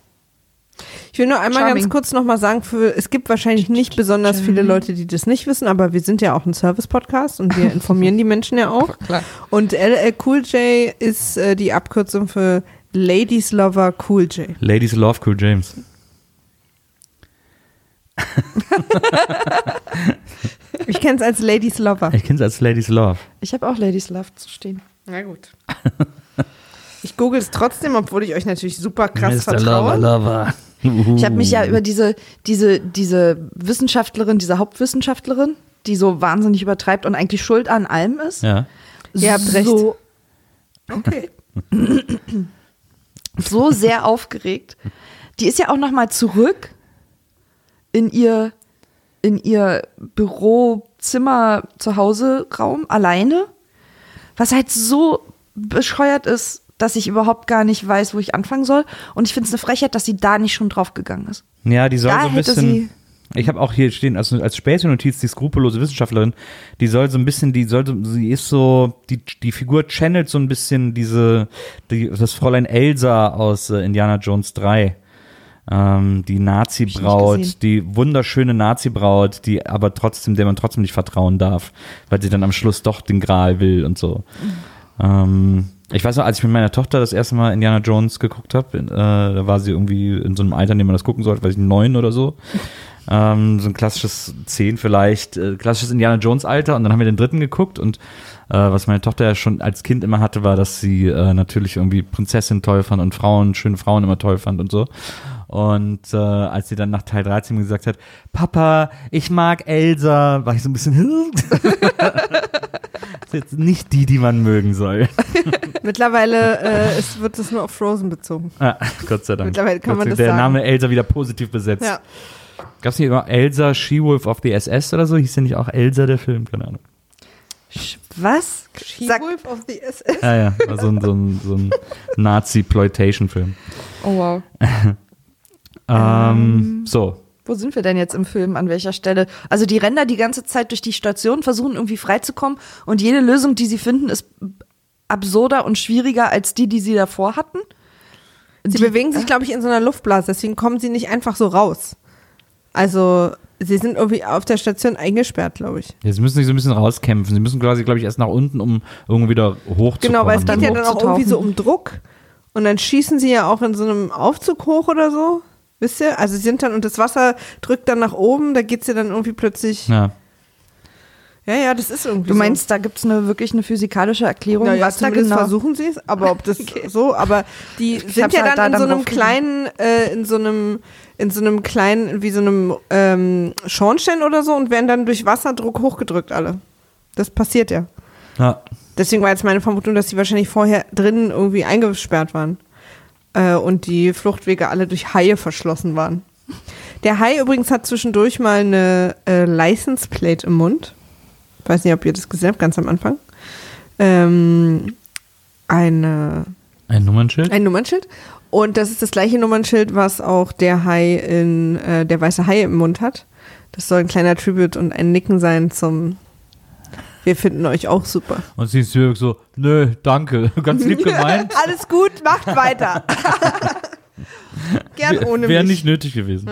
Ich will nur einmal Charming. ganz kurz nochmal sagen, für, es gibt wahrscheinlich nicht besonders viele Leute, die das nicht wissen, aber wir sind ja auch ein Service-Podcast und wir informieren die Menschen ja auch. Klar. Und LL Cool J ist äh, die Abkürzung für Ladies Lover Cool J. Ladies Love Cool James. Ich kenne es als Ladies Lover. Ich kenne es als Ladies Love. ich habe auch Ladies Love zu stehen. Na gut. Ich google es trotzdem, obwohl ich euch natürlich super krass Mr. vertraue. Lover. Ich habe mich ja über diese, diese, diese Wissenschaftlerin, diese Hauptwissenschaftlerin, die so wahnsinnig übertreibt und eigentlich schuld an allem ist. Ja. Ihr habt so, Okay. so sehr aufgeregt. Die ist ja auch noch mal zurück in ihr in ihr Bürozimmer zu Hause Raum alleine, was halt so bescheuert ist, dass ich überhaupt gar nicht weiß, wo ich anfangen soll. Und ich finde es eine Frechheit, dass sie da nicht schon drauf gegangen ist. Ja, die soll Da so ein bisschen. Ich habe auch hier stehen, also als Spätenotiz, die skrupellose Wissenschaftlerin, die soll so ein bisschen, die soll, so- sie ist so, die, die Figur channelt so ein bisschen diese, die, das Fräulein Elsa aus äh, Indiana Jones 3. Ähm, die Nazi-Braut, die wunderschöne Nazi-Braut, die aber trotzdem, der man trotzdem nicht vertrauen darf, weil sie dann am Schluss doch den Gral will und so. Ähm, ich weiß noch, als ich mit meiner Tochter das erste Mal Indiana Jones geguckt habe, äh, da war sie irgendwie in so einem Alter, in dem man das gucken sollte, weiß ich, neun oder so. Ähm, so ein klassisches zehn vielleicht, äh, klassisches Indiana Jones Alter und dann haben wir den dritten geguckt und äh, was meine Tochter ja schon als Kind immer hatte, war, dass sie äh, natürlich irgendwie Prinzessin toll fand und Frauen, schöne Frauen immer toll fand und so. Und äh, als sie dann nach Teil 13 gesagt hat, Papa, ich mag Elsa, war ich so ein bisschen, jetzt nicht die, die man mögen soll. Mittlerweile äh, es wird es nur auf Frozen bezogen. Ah, Gott sei Dank. Mittlerweile kann Gott man das Der sagen. Name Elsa wieder positiv besetzt. Ja. Gab es nicht immer Elsa, She-Wolf of the SS oder so? Hieß ja nicht auch Elsa der Film? Keine Ahnung. Was? She-Wolf of the SS. Ja, ja, war so ein, so ein, so ein Nazi-Ploitation-Film. oh wow. Ähm, so. Wo sind wir denn jetzt im Film? An welcher Stelle? Also die da die ganze Zeit durch die Station, versuchen irgendwie freizukommen und jede Lösung, die sie finden, ist absurder und schwieriger als die, die sie davor hatten. Sie Die- bewegen sich, glaube ich, in so einer Luftblase, deswegen kommen sie nicht einfach so raus. Also, sie sind irgendwie auf der Station eingesperrt, glaube ich. Jetzt müssen sie so ein bisschen rauskämpfen. Sie müssen quasi, glaube ich, erst nach unten, um irgendwie wieder hochzukommen. Genau, weil es geht ja dann auch irgendwie so um Druck. Und dann schießen sie ja auch in so einem Aufzug hoch oder so. Wisst ihr? Also sie sind dann, und das Wasser drückt dann nach oben, da geht's ja dann irgendwie plötzlich. Ja. Ja, ja, das ist irgendwie Du meinst, da gibt es eine, wirklich eine physikalische Erklärung, so. Naja, was da genau... versuchen sie es, aber ob das so, aber die sind ja halt dann da in so einem kleinen, äh, in so einem, in so einem kleinen, wie so einem ähm, Schornstein oder so und werden dann durch Wasserdruck hochgedrückt alle. Das passiert ja. ja. Deswegen war jetzt meine Vermutung, dass die wahrscheinlich vorher drinnen irgendwie eingesperrt waren. Äh, und die Fluchtwege alle durch Haie verschlossen waren. Der Hai übrigens hat zwischendurch mal eine äh, License Plate im Mund. Weiß nicht, ob ihr das gesehen habt, ganz am Anfang. Ähm, eine, Ein Nummernschild? ein Nummernschild. Und das ist das gleiche Nummernschild, was auch der Hai in äh, der weiße Hai im Mund hat. Das soll ein kleiner Tribute und ein Nicken sein zum Wir finden euch auch super. Und sie ist wirklich so, nö, danke, ganz lieb gemeint. Alles gut, macht weiter. Gern ohne Wäre mich. nicht nötig gewesen.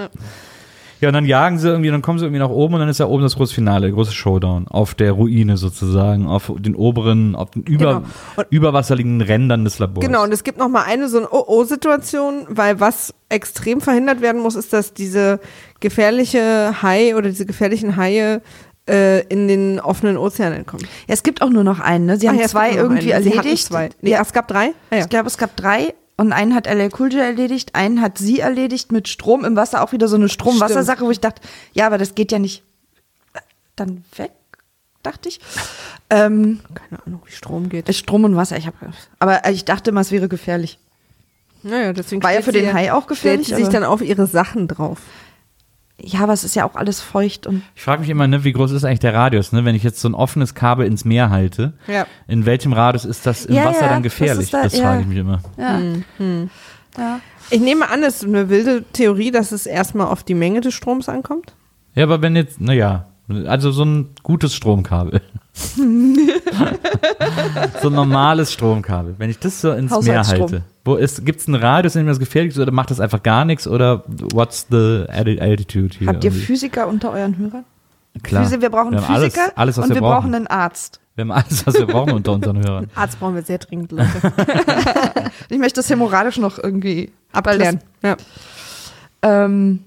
Ja, und dann jagen sie irgendwie, dann kommen sie irgendwie nach oben und dann ist da oben das große Finale, der große Showdown auf der Ruine sozusagen, auf den oberen, auf den über, Genau. Überwasserliegenden Rändern des Labors. Genau, und es gibt noch mal eine so eine Oh-Oh-Situation, weil was extrem verhindert werden muss, ist, dass diese gefährliche Hai oder diese gefährlichen Haie äh, in den offenen Ozean entkommen. Ja, es gibt auch nur noch einen, ne? Sie haben Ach ja, zwei irgendwie einen. Erledigt. Zwei. Nee, Ja. Es gab drei? Ah, ja. Ich glaube, es gab drei und einen hat LL Cool J erledigt, einen hat sie erledigt mit Strom im Wasser, auch wieder so eine Strom-Wasser-Sache, wo ich dachte, ja, aber das geht ja nicht dann weg, dachte ich. Ähm, Keine Ahnung, wie Strom geht. Strom und Wasser, ich habe, aber ich dachte immer, es wäre gefährlich. Naja, deswegen War ja für den Hai auch gefährlich, Stellt sie sich dann auf ihre Sachen drauf. Ja, aber es ist ja auch alles feucht und Ich frage mich immer, ne, wie groß ist eigentlich der Radius, ne? Wenn ich jetzt so ein offenes Kabel ins Meer halte, Ja. in welchem Radius ist das im Ja, Wasser ja, dann gefährlich? da- Das, ja. frage ich mich immer. ja. Hm, ja. Ich nehme an, es ist eine wilde Theorie, dass es erstmal auf die Menge des Stroms ankommt. Ja, aber wenn jetzt, naja, also so ein gutes Stromkabel. so ein normales Stromkabel. Wenn ich das so ins Meer halte, wo ist, gibt's einen Radius, in dem das gefährlich ist, oder macht das einfach gar nichts, oder what's the altitude hier? Habt ihr irgendwie? Physiker unter euren Hörern? Klar. Physi- wir brauchen wir Physiker alles, alles was und wir, brauchen. brauchen einen Arzt. wir haben alles, was wir brauchen unter unseren Hörern. Arzt brauchen wir sehr dringend, Leute. Ich möchte das hämorrhagisch noch irgendwie Abklären. Ja. Ähm,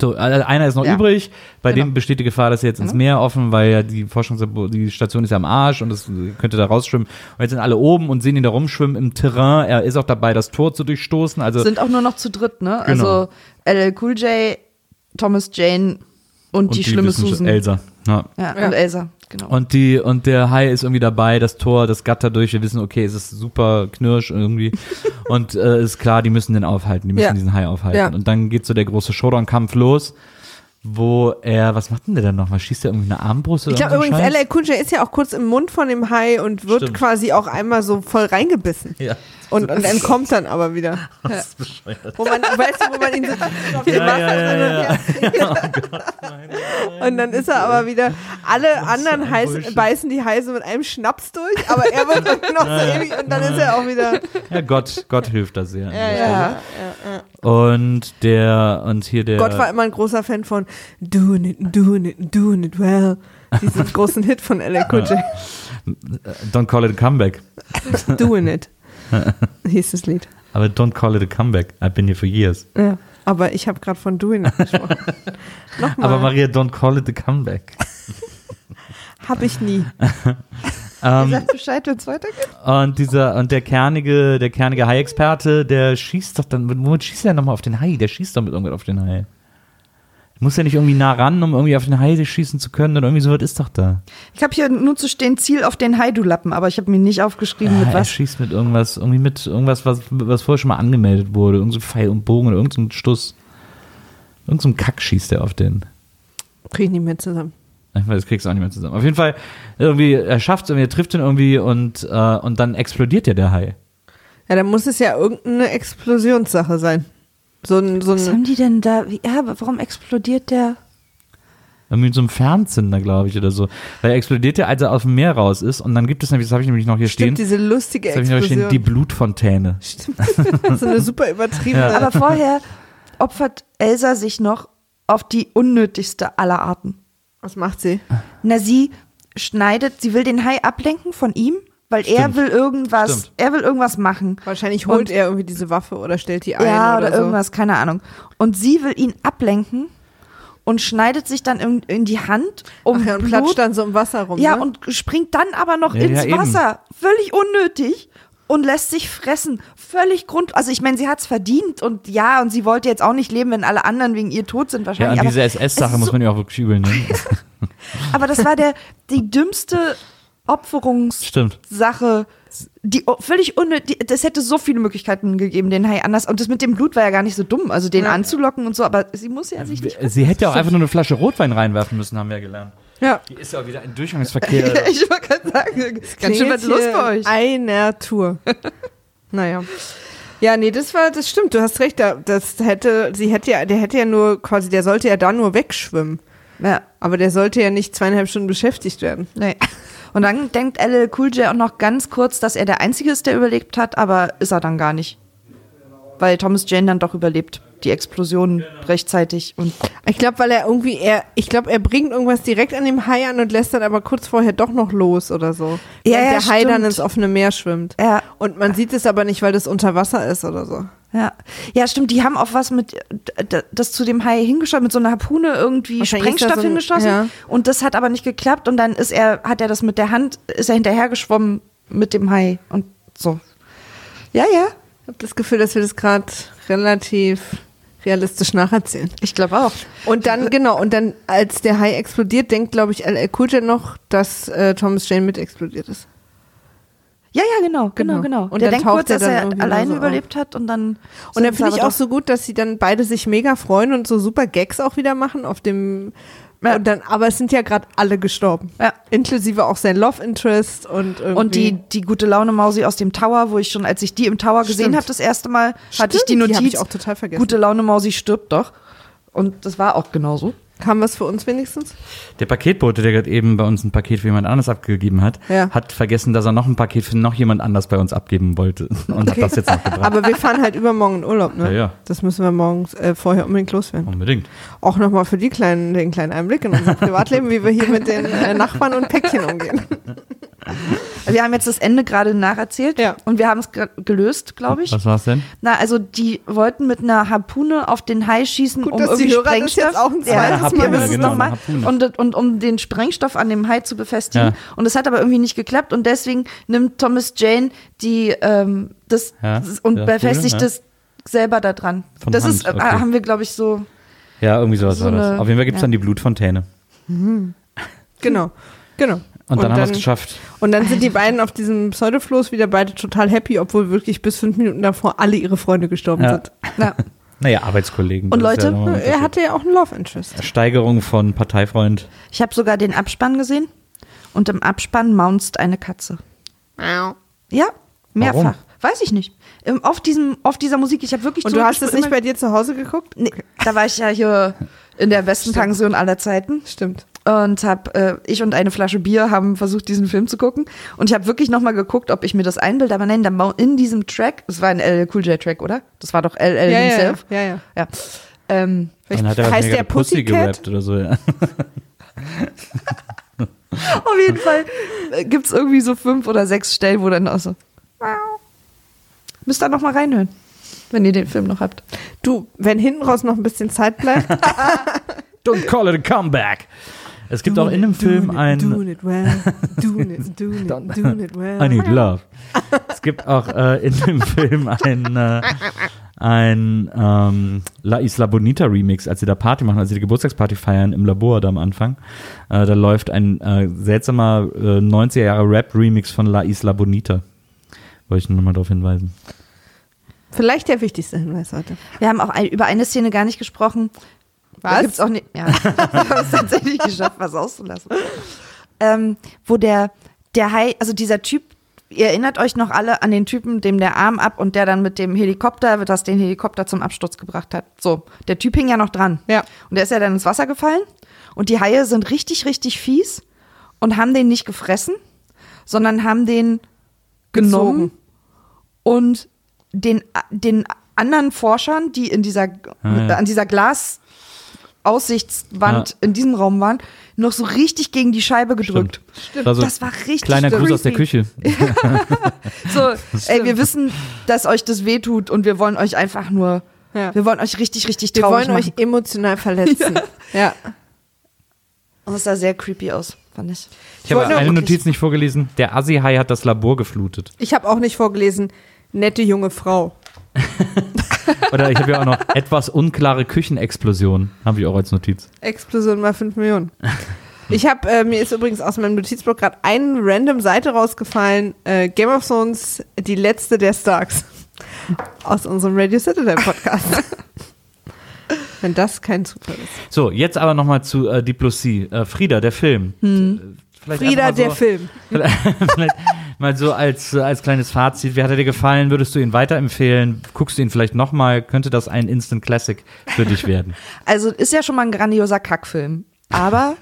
So, äh, einer ist noch Ja. übrig, bei Genau. dem besteht die Gefahr, dass er jetzt ins Meer offen, weil ja die Forschungs die Station ist ja am Arsch und es könnte da rausschwimmen. Und jetzt sind alle oben und sehen ihn da rumschwimmen im Terrain. Er ist auch dabei, das Tor zu durchstoßen. Also sind auch nur noch zu dritt, ne? Genau. Also LL Cool J, Thomas Jane und, die, schlimme Wissenschaft- Susan. Elsa. Ja. Ja, Ja. und Elsa, genau. Und die und der Hai ist irgendwie dabei, das Tor, das Gatter durch. Wir wissen, okay, es ist super knirsch irgendwie. und äh, ist klar, die müssen den aufhalten, die müssen Ja. diesen Hai aufhalten. Ja. Und dann geht so der große Showdown-Kampf los, wo er, was macht denn der dann noch? Was schießt der irgendwie eine Armbrust oder Ich glaube übrigens, Cool J ist ja auch kurz im Mund von dem Hai und wird Stimmt. quasi auch einmal so voll reingebissen. Ja. Und, und entkommt dann aber wieder. Das ist bescheuert. Wo man, weißt du, wo man ihn so auf dem Ja, Wasser ja, ja, ja. Und dann ist er aber wieder, alle anderen ein Hais, Bullshit. beißen die Haie so mit einem Schnaps durch, aber er wird noch so ewig und dann ist er auch wieder. Ja, Gott, Gott hilft da sehr. Ja, ja. Und der, und hier der. Gott war immer ein großer Fan von Doing it, doing it, doing it well. Diesen großen Hit von LL Cool. Don't call it a comeback. Doing it. Hieß das Lied. Aber don't call it a comeback. I've been here for years. Ja. Aber ich habe gerade von Doing gesprochen. Nochmal. Aber Maria, don't call it a comeback. Hab ich nie. Ähm, Sagt Bescheid, wenn es weitergeht. und dieser, und der kernige, der kernige Hai-Experte, der schießt doch dann, womit schießt er nochmal auf den Hai? Der schießt doch mit irgendwas auf den Hai. Muss ja nicht irgendwie nah ran, um irgendwie auf den Hai schießen zu können oder irgendwie sowas ist doch da. Ich habe hier nur zu stehen, Ziel auf den Hai, du Lappen, aber ich habe mir nicht aufgeschrieben, Ja, mit er was. schießt mit irgendwas, irgendwie mit irgendwas, was, was vorher schon mal angemeldet wurde. Irgend so Pfeil und Bogen oder irgendein so Stuss. Irgend so ein Kack schießt er auf den. Krieg ich nicht mehr zusammen. Ich weiß, das kriegst du auch nicht mehr zusammen. Auf jeden Fall, irgendwie, er schafft es irgendwie, er trifft ihn irgendwie und, äh, und dann explodiert ja der Hai. Ja, dann muss es ja irgendeine Explosionssache sein. So ein, so Was ein haben die denn da? Wie- Ja, warum explodiert der? Irgendwie mit so einem Fernzünder, glaube ich, oder so. Weil er explodiert ja, als er aus dem Meer raus ist. Und dann gibt es nämlich, das habe ich nämlich noch hier stimmt, stehen. diese lustige Das habe ich noch hier stehen, Explosion. die Blutfontäne. so eine super übertriebene. Ja. Aber vorher opfert Elsa sich noch auf die unnötigste aller Arten. Was macht sie? Na, sie schneidet, sie will den Hai ablenken von ihm, weil er Stimmt. will irgendwas, Stimmt. er will irgendwas machen. Wahrscheinlich holt Und- er irgendwie diese Waffe oder stellt die ein. Ja, oder, oder, so. irgendwas, keine Ahnung. Und sie will ihn ablenken und schneidet sich dann in, in die Hand, um Ach ja, und Blut, klatscht dann so im Wasser rum. ja, ne? und springt dann aber noch Ja, ins ja. Wasser. Völlig unnötig. Und lässt sich fressen. Völlig Grund. Also, ich meine, sie hat's verdient. Und ja, und sie wollte jetzt auch nicht leben, wenn alle anderen wegen ihr tot sind, Ja, wahrscheinlich. und aber diese es SS-Sache muss so- man ja auch wirklich übel nehmen. Aber das war der, die dümmste Opferungssache. Die völlig unnötig. Das hätte so viele Möglichkeiten gegeben, den Hai anders. Und das mit dem Blut war ja gar nicht so dumm. Also, den Ja. anzulocken und so. Aber sie muss ja sich nicht. Sie hätte ja auch einfach nur eine Flasche Rotwein reinwerfen müssen, haben wir ja gelernt. ja. Die ist ja auch wieder ein Durchgangsverkehr. ich wollte gerade sagen, ganz schön was los bei euch. Einer Tour. naja. Ja, nee, das war, das stimmt, du hast recht, da- das hätte, sie hätte ja, der hätte ja nur, quasi, der sollte ja da nur wegschwimmen. Ja, Aber der sollte ja nicht zweieinhalb Stunden beschäftigt werden. nee. Und dann denkt LL Cool J auch noch ganz kurz, dass er der Einzige ist, der überlebt hat, aber ist er dann gar nicht. Weil Thomas Jane dann doch überlebt. die Explosion rechtzeitig und Ich glaube, weil er irgendwie, er, ich glaube, er bringt irgendwas direkt an dem Hai an und lässt dann aber kurz vorher doch noch los oder so. Ja, ja, der Hai dann stimmt. ins offene Meer schwimmt. Ja. Und man sieht es aber nicht, weil das unter Wasser ist oder so. Ja, ja, stimmt. Die haben auch was mit das zu dem Hai hingeschossen, mit so einer Harpune irgendwie Sprengstoff so ein- hingeschossen. ja. Und das hat aber nicht geklappt. Und dann ist er, hat er das mit der Hand, ist er hinterhergeschwommen mit dem Hai und so. Ja, ja. Ich habe das Gefühl, dass wir das gerade relativ realistisch nacherzählen. Ich glaube auch. Und dann, genau, und dann, als der Hai explodiert, denkt, glaube ich, Cool J noch, dass äh, Thomas Jane mit explodiert ist. Ja, ja, genau, genau, Genau. genau. Und der denkt kurz, dass er alleine so überlebt hat und dann. Und dann finde ich auch so gut, dass sie dann beide sich mega freuen und so super Gags auch wieder machen auf dem. Ja. Und dann, aber es sind ja gerade alle gestorben. Ja. Inklusive auch sein Love Interest und irgendwie. Und die, die gute Laune Mausi aus dem Tower, wo ich schon, als ich die im Tower gesehen Stimmt. habe, das erste Mal, hatte ich Stimmt, die die Notiz. ich auch total vergessen. Gute Laune Mausi stirbt doch. Und das war auch genauso. Kam was für uns wenigstens? Der Paketbote, der gerade eben bei uns ein Paket für jemand anderes abgegeben hat, Ja. hat vergessen, dass er noch ein Paket für noch jemand anders bei uns abgeben wollte und hat das jetzt noch gebracht. Aber wir fahren halt übermorgen in Urlaub, ne? Ja, ja. Das müssen wir morgens äh, vorher unbedingt loswerden. Unbedingt. Auch nochmal für die kleinen, den kleinen Einblick in unser Privatleben, wie wir hier mit den äh, Nachbarn und Päckchen umgehen. Wir haben jetzt das Ende gerade nacherzählt Ja. und wir haben es gelöst, glaube ich. Was war's denn? Na, also die wollten mit einer Harpune auf den Hai schießen, Gut, um dass die irgendwie Hörer das Sprengstoff. jetzt auch ein ja, zweites Harpune, wir müssen es genau, noch mal. eine Harpune. Und, und um den Sprengstoff an dem Hai zu befestigen. Ja. Und es hat aber irgendwie nicht geklappt und deswegen nimmt Thomas Jane die ähm, das Ja, und ja, befestigt cool, ja. das selber da dran. Von Das Hand, ist, okay. haben wir, glaube ich, so. Ja, irgendwie sowas So war das. eine- Auf jeden Fall gibt's ja. dann die Blutfontäne. Genau. Genau. Und dann haben wir es dann- geschafft. Und dann sind die beiden auf diesem Pseudofloß wieder beide total happy, obwohl wirklich bis fünf Minuten davor alle ihre Freunde gestorben Ja. sind. Ja. Naja, Arbeitskollegen. Und Leute, ja Er hatte ja auch einen Love Interest. Steigerung von Parteifreund. Ich habe sogar den Abspann gesehen und im Abspann maunzt eine Katze. Ja, mehrfach. Warum? Weiß ich nicht. Ähm, Auf, diesem, auf dieser Musik, ich habe wirklich Und du hast es nicht bei dir zu Hause geguckt? Nee, da war ich ja hier in der besten Pension aller Zeiten Stimmt. und habe äh, ich und eine Flasche Bier haben versucht diesen Film zu gucken und ich habe wirklich noch mal geguckt, ob ich mir das einbilde, aber nein, da mau- in diesem Track, das war ein LL Cool J Track, oder? Das war doch LL Ja, ja, ja. himself. ja, ja. Ja. Ähm, Vielleicht Dann hat er heißt der Pussy Pussycat? gerappt oder so. Ja. auf jeden Fall äh, gibt's irgendwie so fünf oder sechs Stellen, wo dann auch so müsst ihr noch mal reinhören, wenn ihr den Film noch habt. Du, wenn hinten raus noch ein bisschen Zeit bleibt. Don't call it a comeback. Es gibt auch in dem Film ein Doing it well, doing it, doing it, doing it well. I need love. Es gibt auch äh, in dem Film ein, äh, ein ähm, La Isla Bonita Remix, als sie da Party machen, als sie die Geburtstagsparty feiern im Labor da am Anfang. Äh, da läuft ein äh, seltsamer äh, 90er Jahre Rap-Remix von La Isla Bonita. Wollte ich nur nochmal darauf hinweisen. Vielleicht der wichtigste Hinweis heute. Wir haben auch ein, über eine Szene gar nicht gesprochen. Da Was? gibt's auch nicht. Ja, wir haben es tatsächlich geschafft, was auszulassen. Ähm, wo der, der Hai, also dieser Typ, ihr erinnert euch noch alle an den Typen, dem der Arm ab und der dann mit dem Helikopter, das den Helikopter zum Absturz gebracht hat. So, der Typ hing ja noch dran. Ja. Und der ist ja dann ins Wasser gefallen. Und die Haie sind richtig, richtig fies und haben den nicht gefressen, sondern haben den genommen und den, den anderen Forschern, die in dieser, Ah, ja. an dieser Glasaussichtswand Ja. in diesem Raum waren, noch so richtig gegen die Scheibe gedrückt. Stimmt. Das Das war richtig Kleiner Gruß aus der. Küche. So, ey, wir wissen, dass euch das wehtut und wir wollen euch einfach nur, Ja. wir wollen euch richtig, richtig Wir traurig wollen machen. euch emotional verletzen. ja. Und es sah sehr creepy aus, fand ich. Ich habe wollte nur eine wirklich- Notiz nicht vorgelesen. Der Assi-Hai hat das Labor geflutet. Ich habe auch nicht vorgelesen, nette junge Frau. Oder ich habe ja auch noch etwas unklare Küchenexplosion. Habe ich auch als Notiz. Explosion mal 5 Millionen. Ich habe, äh, mir ist übrigens aus meinem Notizblock gerade eine random Seite rausgefallen. Äh, Game of Thrones, die letzte der Starks. Aus unserem Radio Citadel Podcast. Wenn das kein Zufall ist. So, jetzt aber nochmal zu äh, Diplomatie. Äh, Frieda, der Film. Äh, Vielleicht Frieda, mal der so, Film. vielleicht mal so als, als kleines Fazit. Wie hat er dir gefallen? Würdest du ihn weiterempfehlen? Guckst du ihn vielleicht nochmal? Könnte das ein Instant Classic für dich werden? Also ist ja schon mal ein grandioser Kackfilm. Aber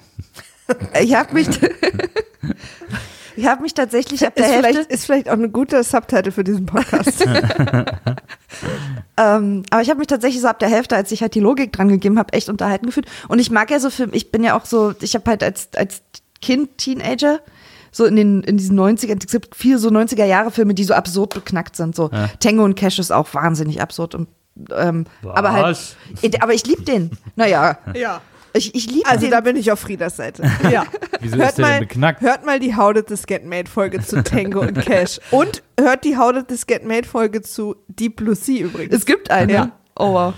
ich habe mich, ich habe mich tatsächlich ab der Ist Hälfte, vielleicht, ist vielleicht auch eine gute Subtitle für diesen Podcast. Ähm, aber ich habe mich tatsächlich so ab der Hälfte, als ich halt die Logik dran gegeben habe, echt unterhalten gefühlt. Und ich mag ja so Filme, ich bin ja auch so, ich habe halt als, als Kind, Teenager, so in den in diesen 90ern, es gibt viele so 90er Jahre Filme, die so absurd beknackt sind. So Ja. Tango und Cash ist auch wahnsinnig absurd und ähm, aber halt, aber ich liebe den. Naja, Ja. ich, ich liebe Also den. da bin ich auf Frieders Seite. Ja. Wieso hört ist der mal, denn beknackt? Hört mal die How Did This Get Made Folge zu Tango und Cash. Und hört die How Did This Get Made Folge zu Deep Blue Sea übrigens. es gibt einen. Ja. Oh wow.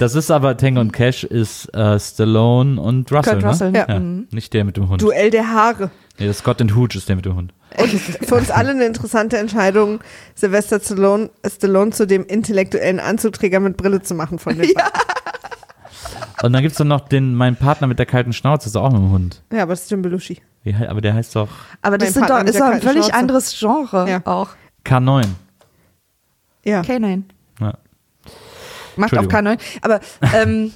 Das ist aber Tango und Cash ist äh, Stallone und Russell, Kurt ne? Russell, Ja. ja. Mhm. Nicht der mit dem Hund. Duell der Haare. Nee, das Scott and Hooch ist der mit dem Hund. Und für uns alle eine interessante Entscheidung, Sylvester Stallone, Stallone zu dem intellektuellen Anzugträger mit Brille zu machen von den ja. Und dann gibt's doch noch den, mein Partner mit der kalten Schnauze, ist auch mit dem Hund. ja, aber das ist Jim Belushi. Wie, he- aber der heißt doch Aber das doch, ist doch ein völlig Schnauze. anderes Genre Ja. auch. K9. Ja. K9. Ja. Macht auch Entschuldigung. K9. Aber ähm,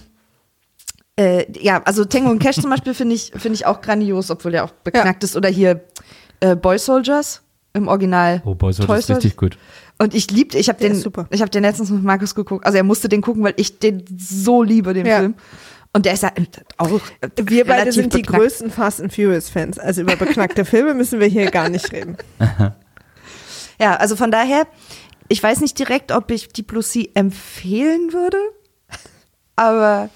äh, ja, also Tango und Cash zum Beispiel finde ich, finde ich auch grandios, obwohl der auch beknackt ist. Oder hier äh, Boy Soldiers im Original. Oh, Boy, so Toy das ist richtig gut. Und ich liebte, ich habe den, ich habe den letztens mit Markus geguckt. Also er musste den gucken, weil ich den so liebe, den Ja. Film. Und der ist ja auch Wir beide sind die beknackt. größten Fast and Furious Fans. Also über beknackte Filme müssen wir hier gar nicht reden. Ja, also von daher, ich weiß nicht direkt, ob ich die Plus C empfehlen würde, aber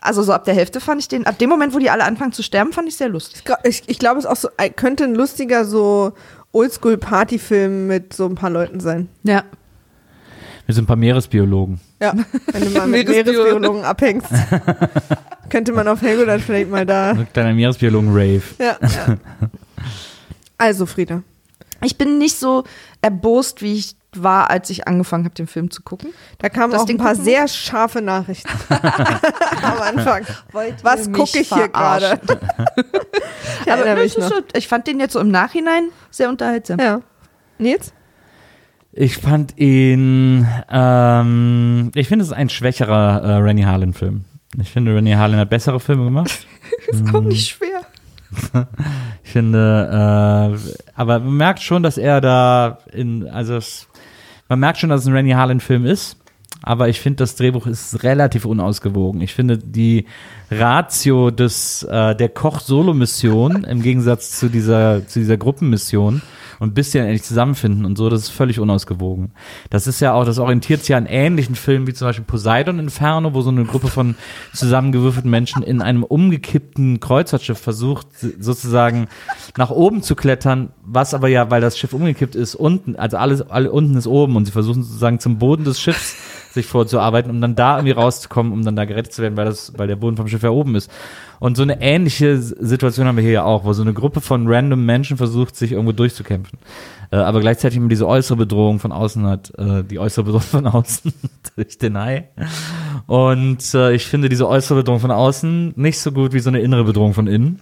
also so ab der Hälfte fand ich den, ab dem Moment, wo die alle anfangen zu sterben, fand ich sehr lustig. Ich, ich, glaube, es auch so könnte ein lustiger so Oldschool-Partyfilm mit so ein paar Leuten sein. Ja. Wir sind ein paar Meeresbiologen. Ja, wenn du mal mit Meeresbiologen. Meeresbiologen abhängst. könnte man auf Helgo dann vielleicht mal da. Ein kleiner Meeresbiologen-Rave. Ja. Also, Frieda. Ich bin nicht so erbost, wie ich war, als ich angefangen habe, den Film zu gucken. Da kamen Das auch ein Ding paar gucken sehr scharfe Nachrichten am Anfang. Was ihr gucke ich hier gerade? Ich Aber mich noch. so, ich fand den jetzt so im Nachhinein sehr unterhaltsam. Ja. Nils? Ich fand ihn, ähm, ich finde, es ist ein schwächerer äh, Rennie Harlan-Film. Ich finde, Rennie Harlan hat bessere Filme gemacht. Ist auch nicht schwer. Ich finde, äh, aber man merkt schon, dass er da in, also es, man merkt schon, dass es ein Rennie Harlan-Film ist. Aber ich finde, das Drehbuch ist relativ unausgewogen. Ich finde, die Ratio des, äh, der Koch-Solo-Mission im Gegensatz zu dieser, zu dieser Gruppenmission und bis die dann endlich zusammenfinden und so, das ist völlig unausgewogen. Das ist ja auch, das orientiert sich ja an ähnlichen Filmen wie zum Beispiel Poseidon Inferno, wo so eine Gruppe von zusammengewürfelten Menschen in einem umgekippten Kreuzfahrtschiff versucht, sozusagen nach oben zu klettern, was aber ja, weil das Schiff umgekippt ist, unten, also alles, alle unten ist oben und sie versuchen sozusagen zum Boden des Schiffs sich vorzuarbeiten, um dann da irgendwie rauszukommen, um dann da gerettet zu werden, weil das, weil der Boden vom Schiff ja oben ist. Und so eine ähnliche Situation haben wir hier ja auch, wo so eine Gruppe von random Menschen versucht, sich irgendwo durchzukämpfen. Äh, aber gleichzeitig immer diese äußere Bedrohung von außen hat, äh, die äußere Bedrohung von außen durch den Hai. Und äh, ich finde diese äußere Bedrohung von außen nicht so gut wie so eine innere Bedrohung von innen.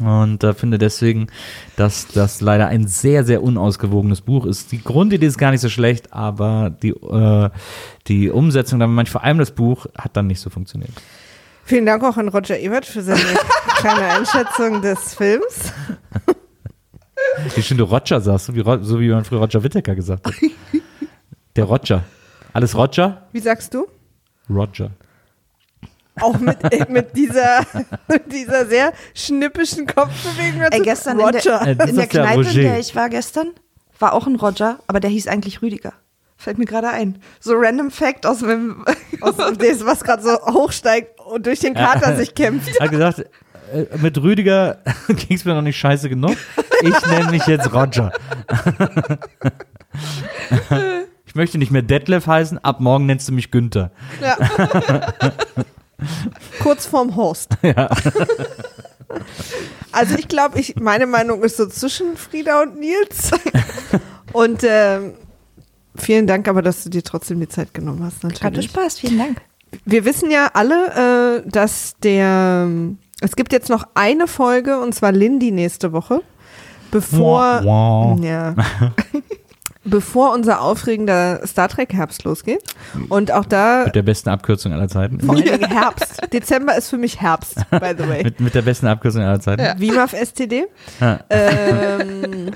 Und äh, finde deswegen, dass das leider ein sehr, sehr unausgewogenes Buch ist. Die Grundidee ist gar nicht so schlecht, aber die, äh, die Umsetzung, dann manchmal vor allem das Buch, hat dann nicht so funktioniert. Vielen Dank auch an Roger Ebert für seine kleine Einschätzung des Films. Wie schön du Roger sagst, so wie, so wie man früher Roger Whittaker gesagt hat. Der Roger. Alles Roger? Wie sagst du? Roger. Auch mit, äh, mit, dieser, mit dieser sehr schnippischen Kopfbewegung. Ey, gestern Roger. Äh, in der, in der Kneipe, in der ich war gestern, war auch ein Roger, aber der hieß eigentlich Rüdiger. Fällt mir gerade ein. So random Fact aus dem. Aus dem, was gerade so hochsteigt und durch den Kater sich kämpft. Hat gesagt, äh, mit Rüdiger ging es mir noch nicht scheiße genug. Ich nenne mich jetzt Roger. Ich möchte nicht mehr Detlef heißen, ab morgen nennst du mich Günther. Ja. Kurz vorm Horst. Also ich glaube, ich, meine Meinung ist so zwischen Frieda und Nils. Und ähm, vielen Dank aber, dass du dir trotzdem die Zeit genommen hast. Hatte Natürlich. Spaß, vielen Dank. Wir wissen ja alle, äh, dass der es gibt jetzt noch eine Folge und zwar Lindy nächste Woche, bevor wah. ja bevor unser aufregender Star Trek Herbst losgeht. Und auch da Mit der besten Abkürzung aller Zeiten. vor allen Dingen Herbst. Dezember ist für mich Herbst, by the way. Mit, mit der besten Abkürzung aller Zeiten. WIMAF STD. Ja. Ähm,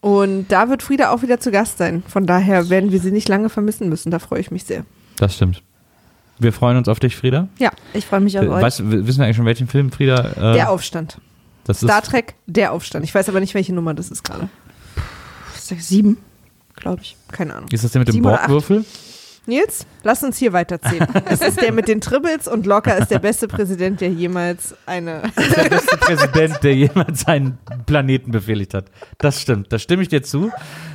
Und da wird Frieda auch wieder zu Gast sein. Von daher werden wir sie nicht lange vermissen müssen. Da freue ich mich sehr. Das stimmt. Wir freuen uns auf dich, Frieda. Ja, Ich freue mich auf Äh, euch. Weißt, wissen wir eigentlich schon, welchen Film Frieda? Äh, der Aufstand. das Star ist, Trek, der Aufstand. Ich weiß aber nicht, welche Nummer das ist gerade. Sieben, glaube ich. Keine Ahnung. ist das der mit dem? Borgwürfel? Nils, lass uns hier weiterzählen. es ist der mit den Tribbles und Locker ist der beste Präsident, der jemals eine. Der beste Präsident, der jemals einen Planeten befehligt hat. Das stimmt. Da stimme ich dir zu.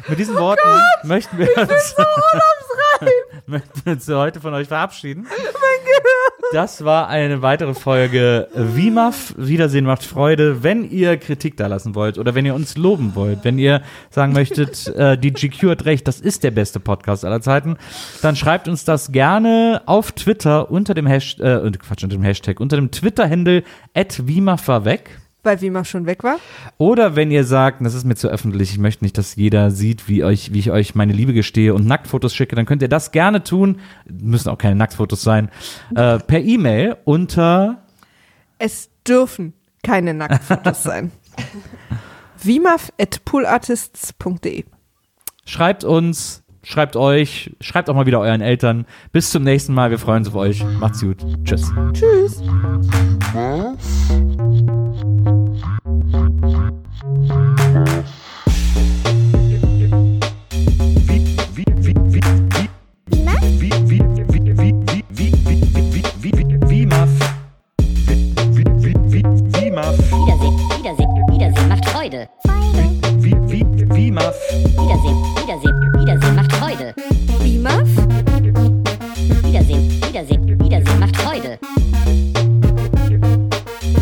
Mit diesen Worten möchten wir uns, möchten wir uns heute von euch verabschieden. Das war eine weitere Folge WIMAF. Wiedersehen macht Freude. Wenn ihr Kritik da lassen wollt oder wenn ihr uns loben wollt, wenn ihr sagen möchtet, äh, die GQ hat recht, das ist der beste Podcast aller Zeiten, dann schreibt uns das gerne auf Twitter unter dem Hashtag, äh, Quatsch, unter dem Hashtag, unter dem Twitter-Handle at war weg. Weil Wima schon weg war. Oder wenn ihr sagt, das ist mir zu öffentlich, ich möchte nicht, dass jeder sieht, wie, euch, wie ich euch meine Liebe gestehe und Nacktfotos schicke, dann könnt ihr das gerne tun. Müssen auch keine Nacktfotos sein. Äh, per E-Mail unter Es dürfen keine Nacktfotos sein. Wimaf.poolartists.de schreibt uns, schreibt euch, schreibt auch mal wieder euren Eltern. Bis zum nächsten Mal. Wir freuen uns auf euch. Macht's gut. Tschüss. Tschüss. Wiedersehen, Wiedersehen, Wiedersehen macht Freude. Wiedersehen, Wiedersehen, Wiedersehen macht Freude. Wimaf? Wiedersehen, Wiedersehen, Wiedersehen macht Freude.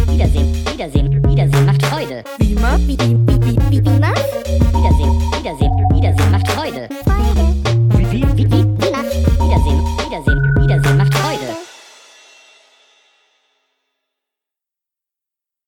Wiedersehen, Wiedersehen, Wiedersehen macht Freude. Wimaf?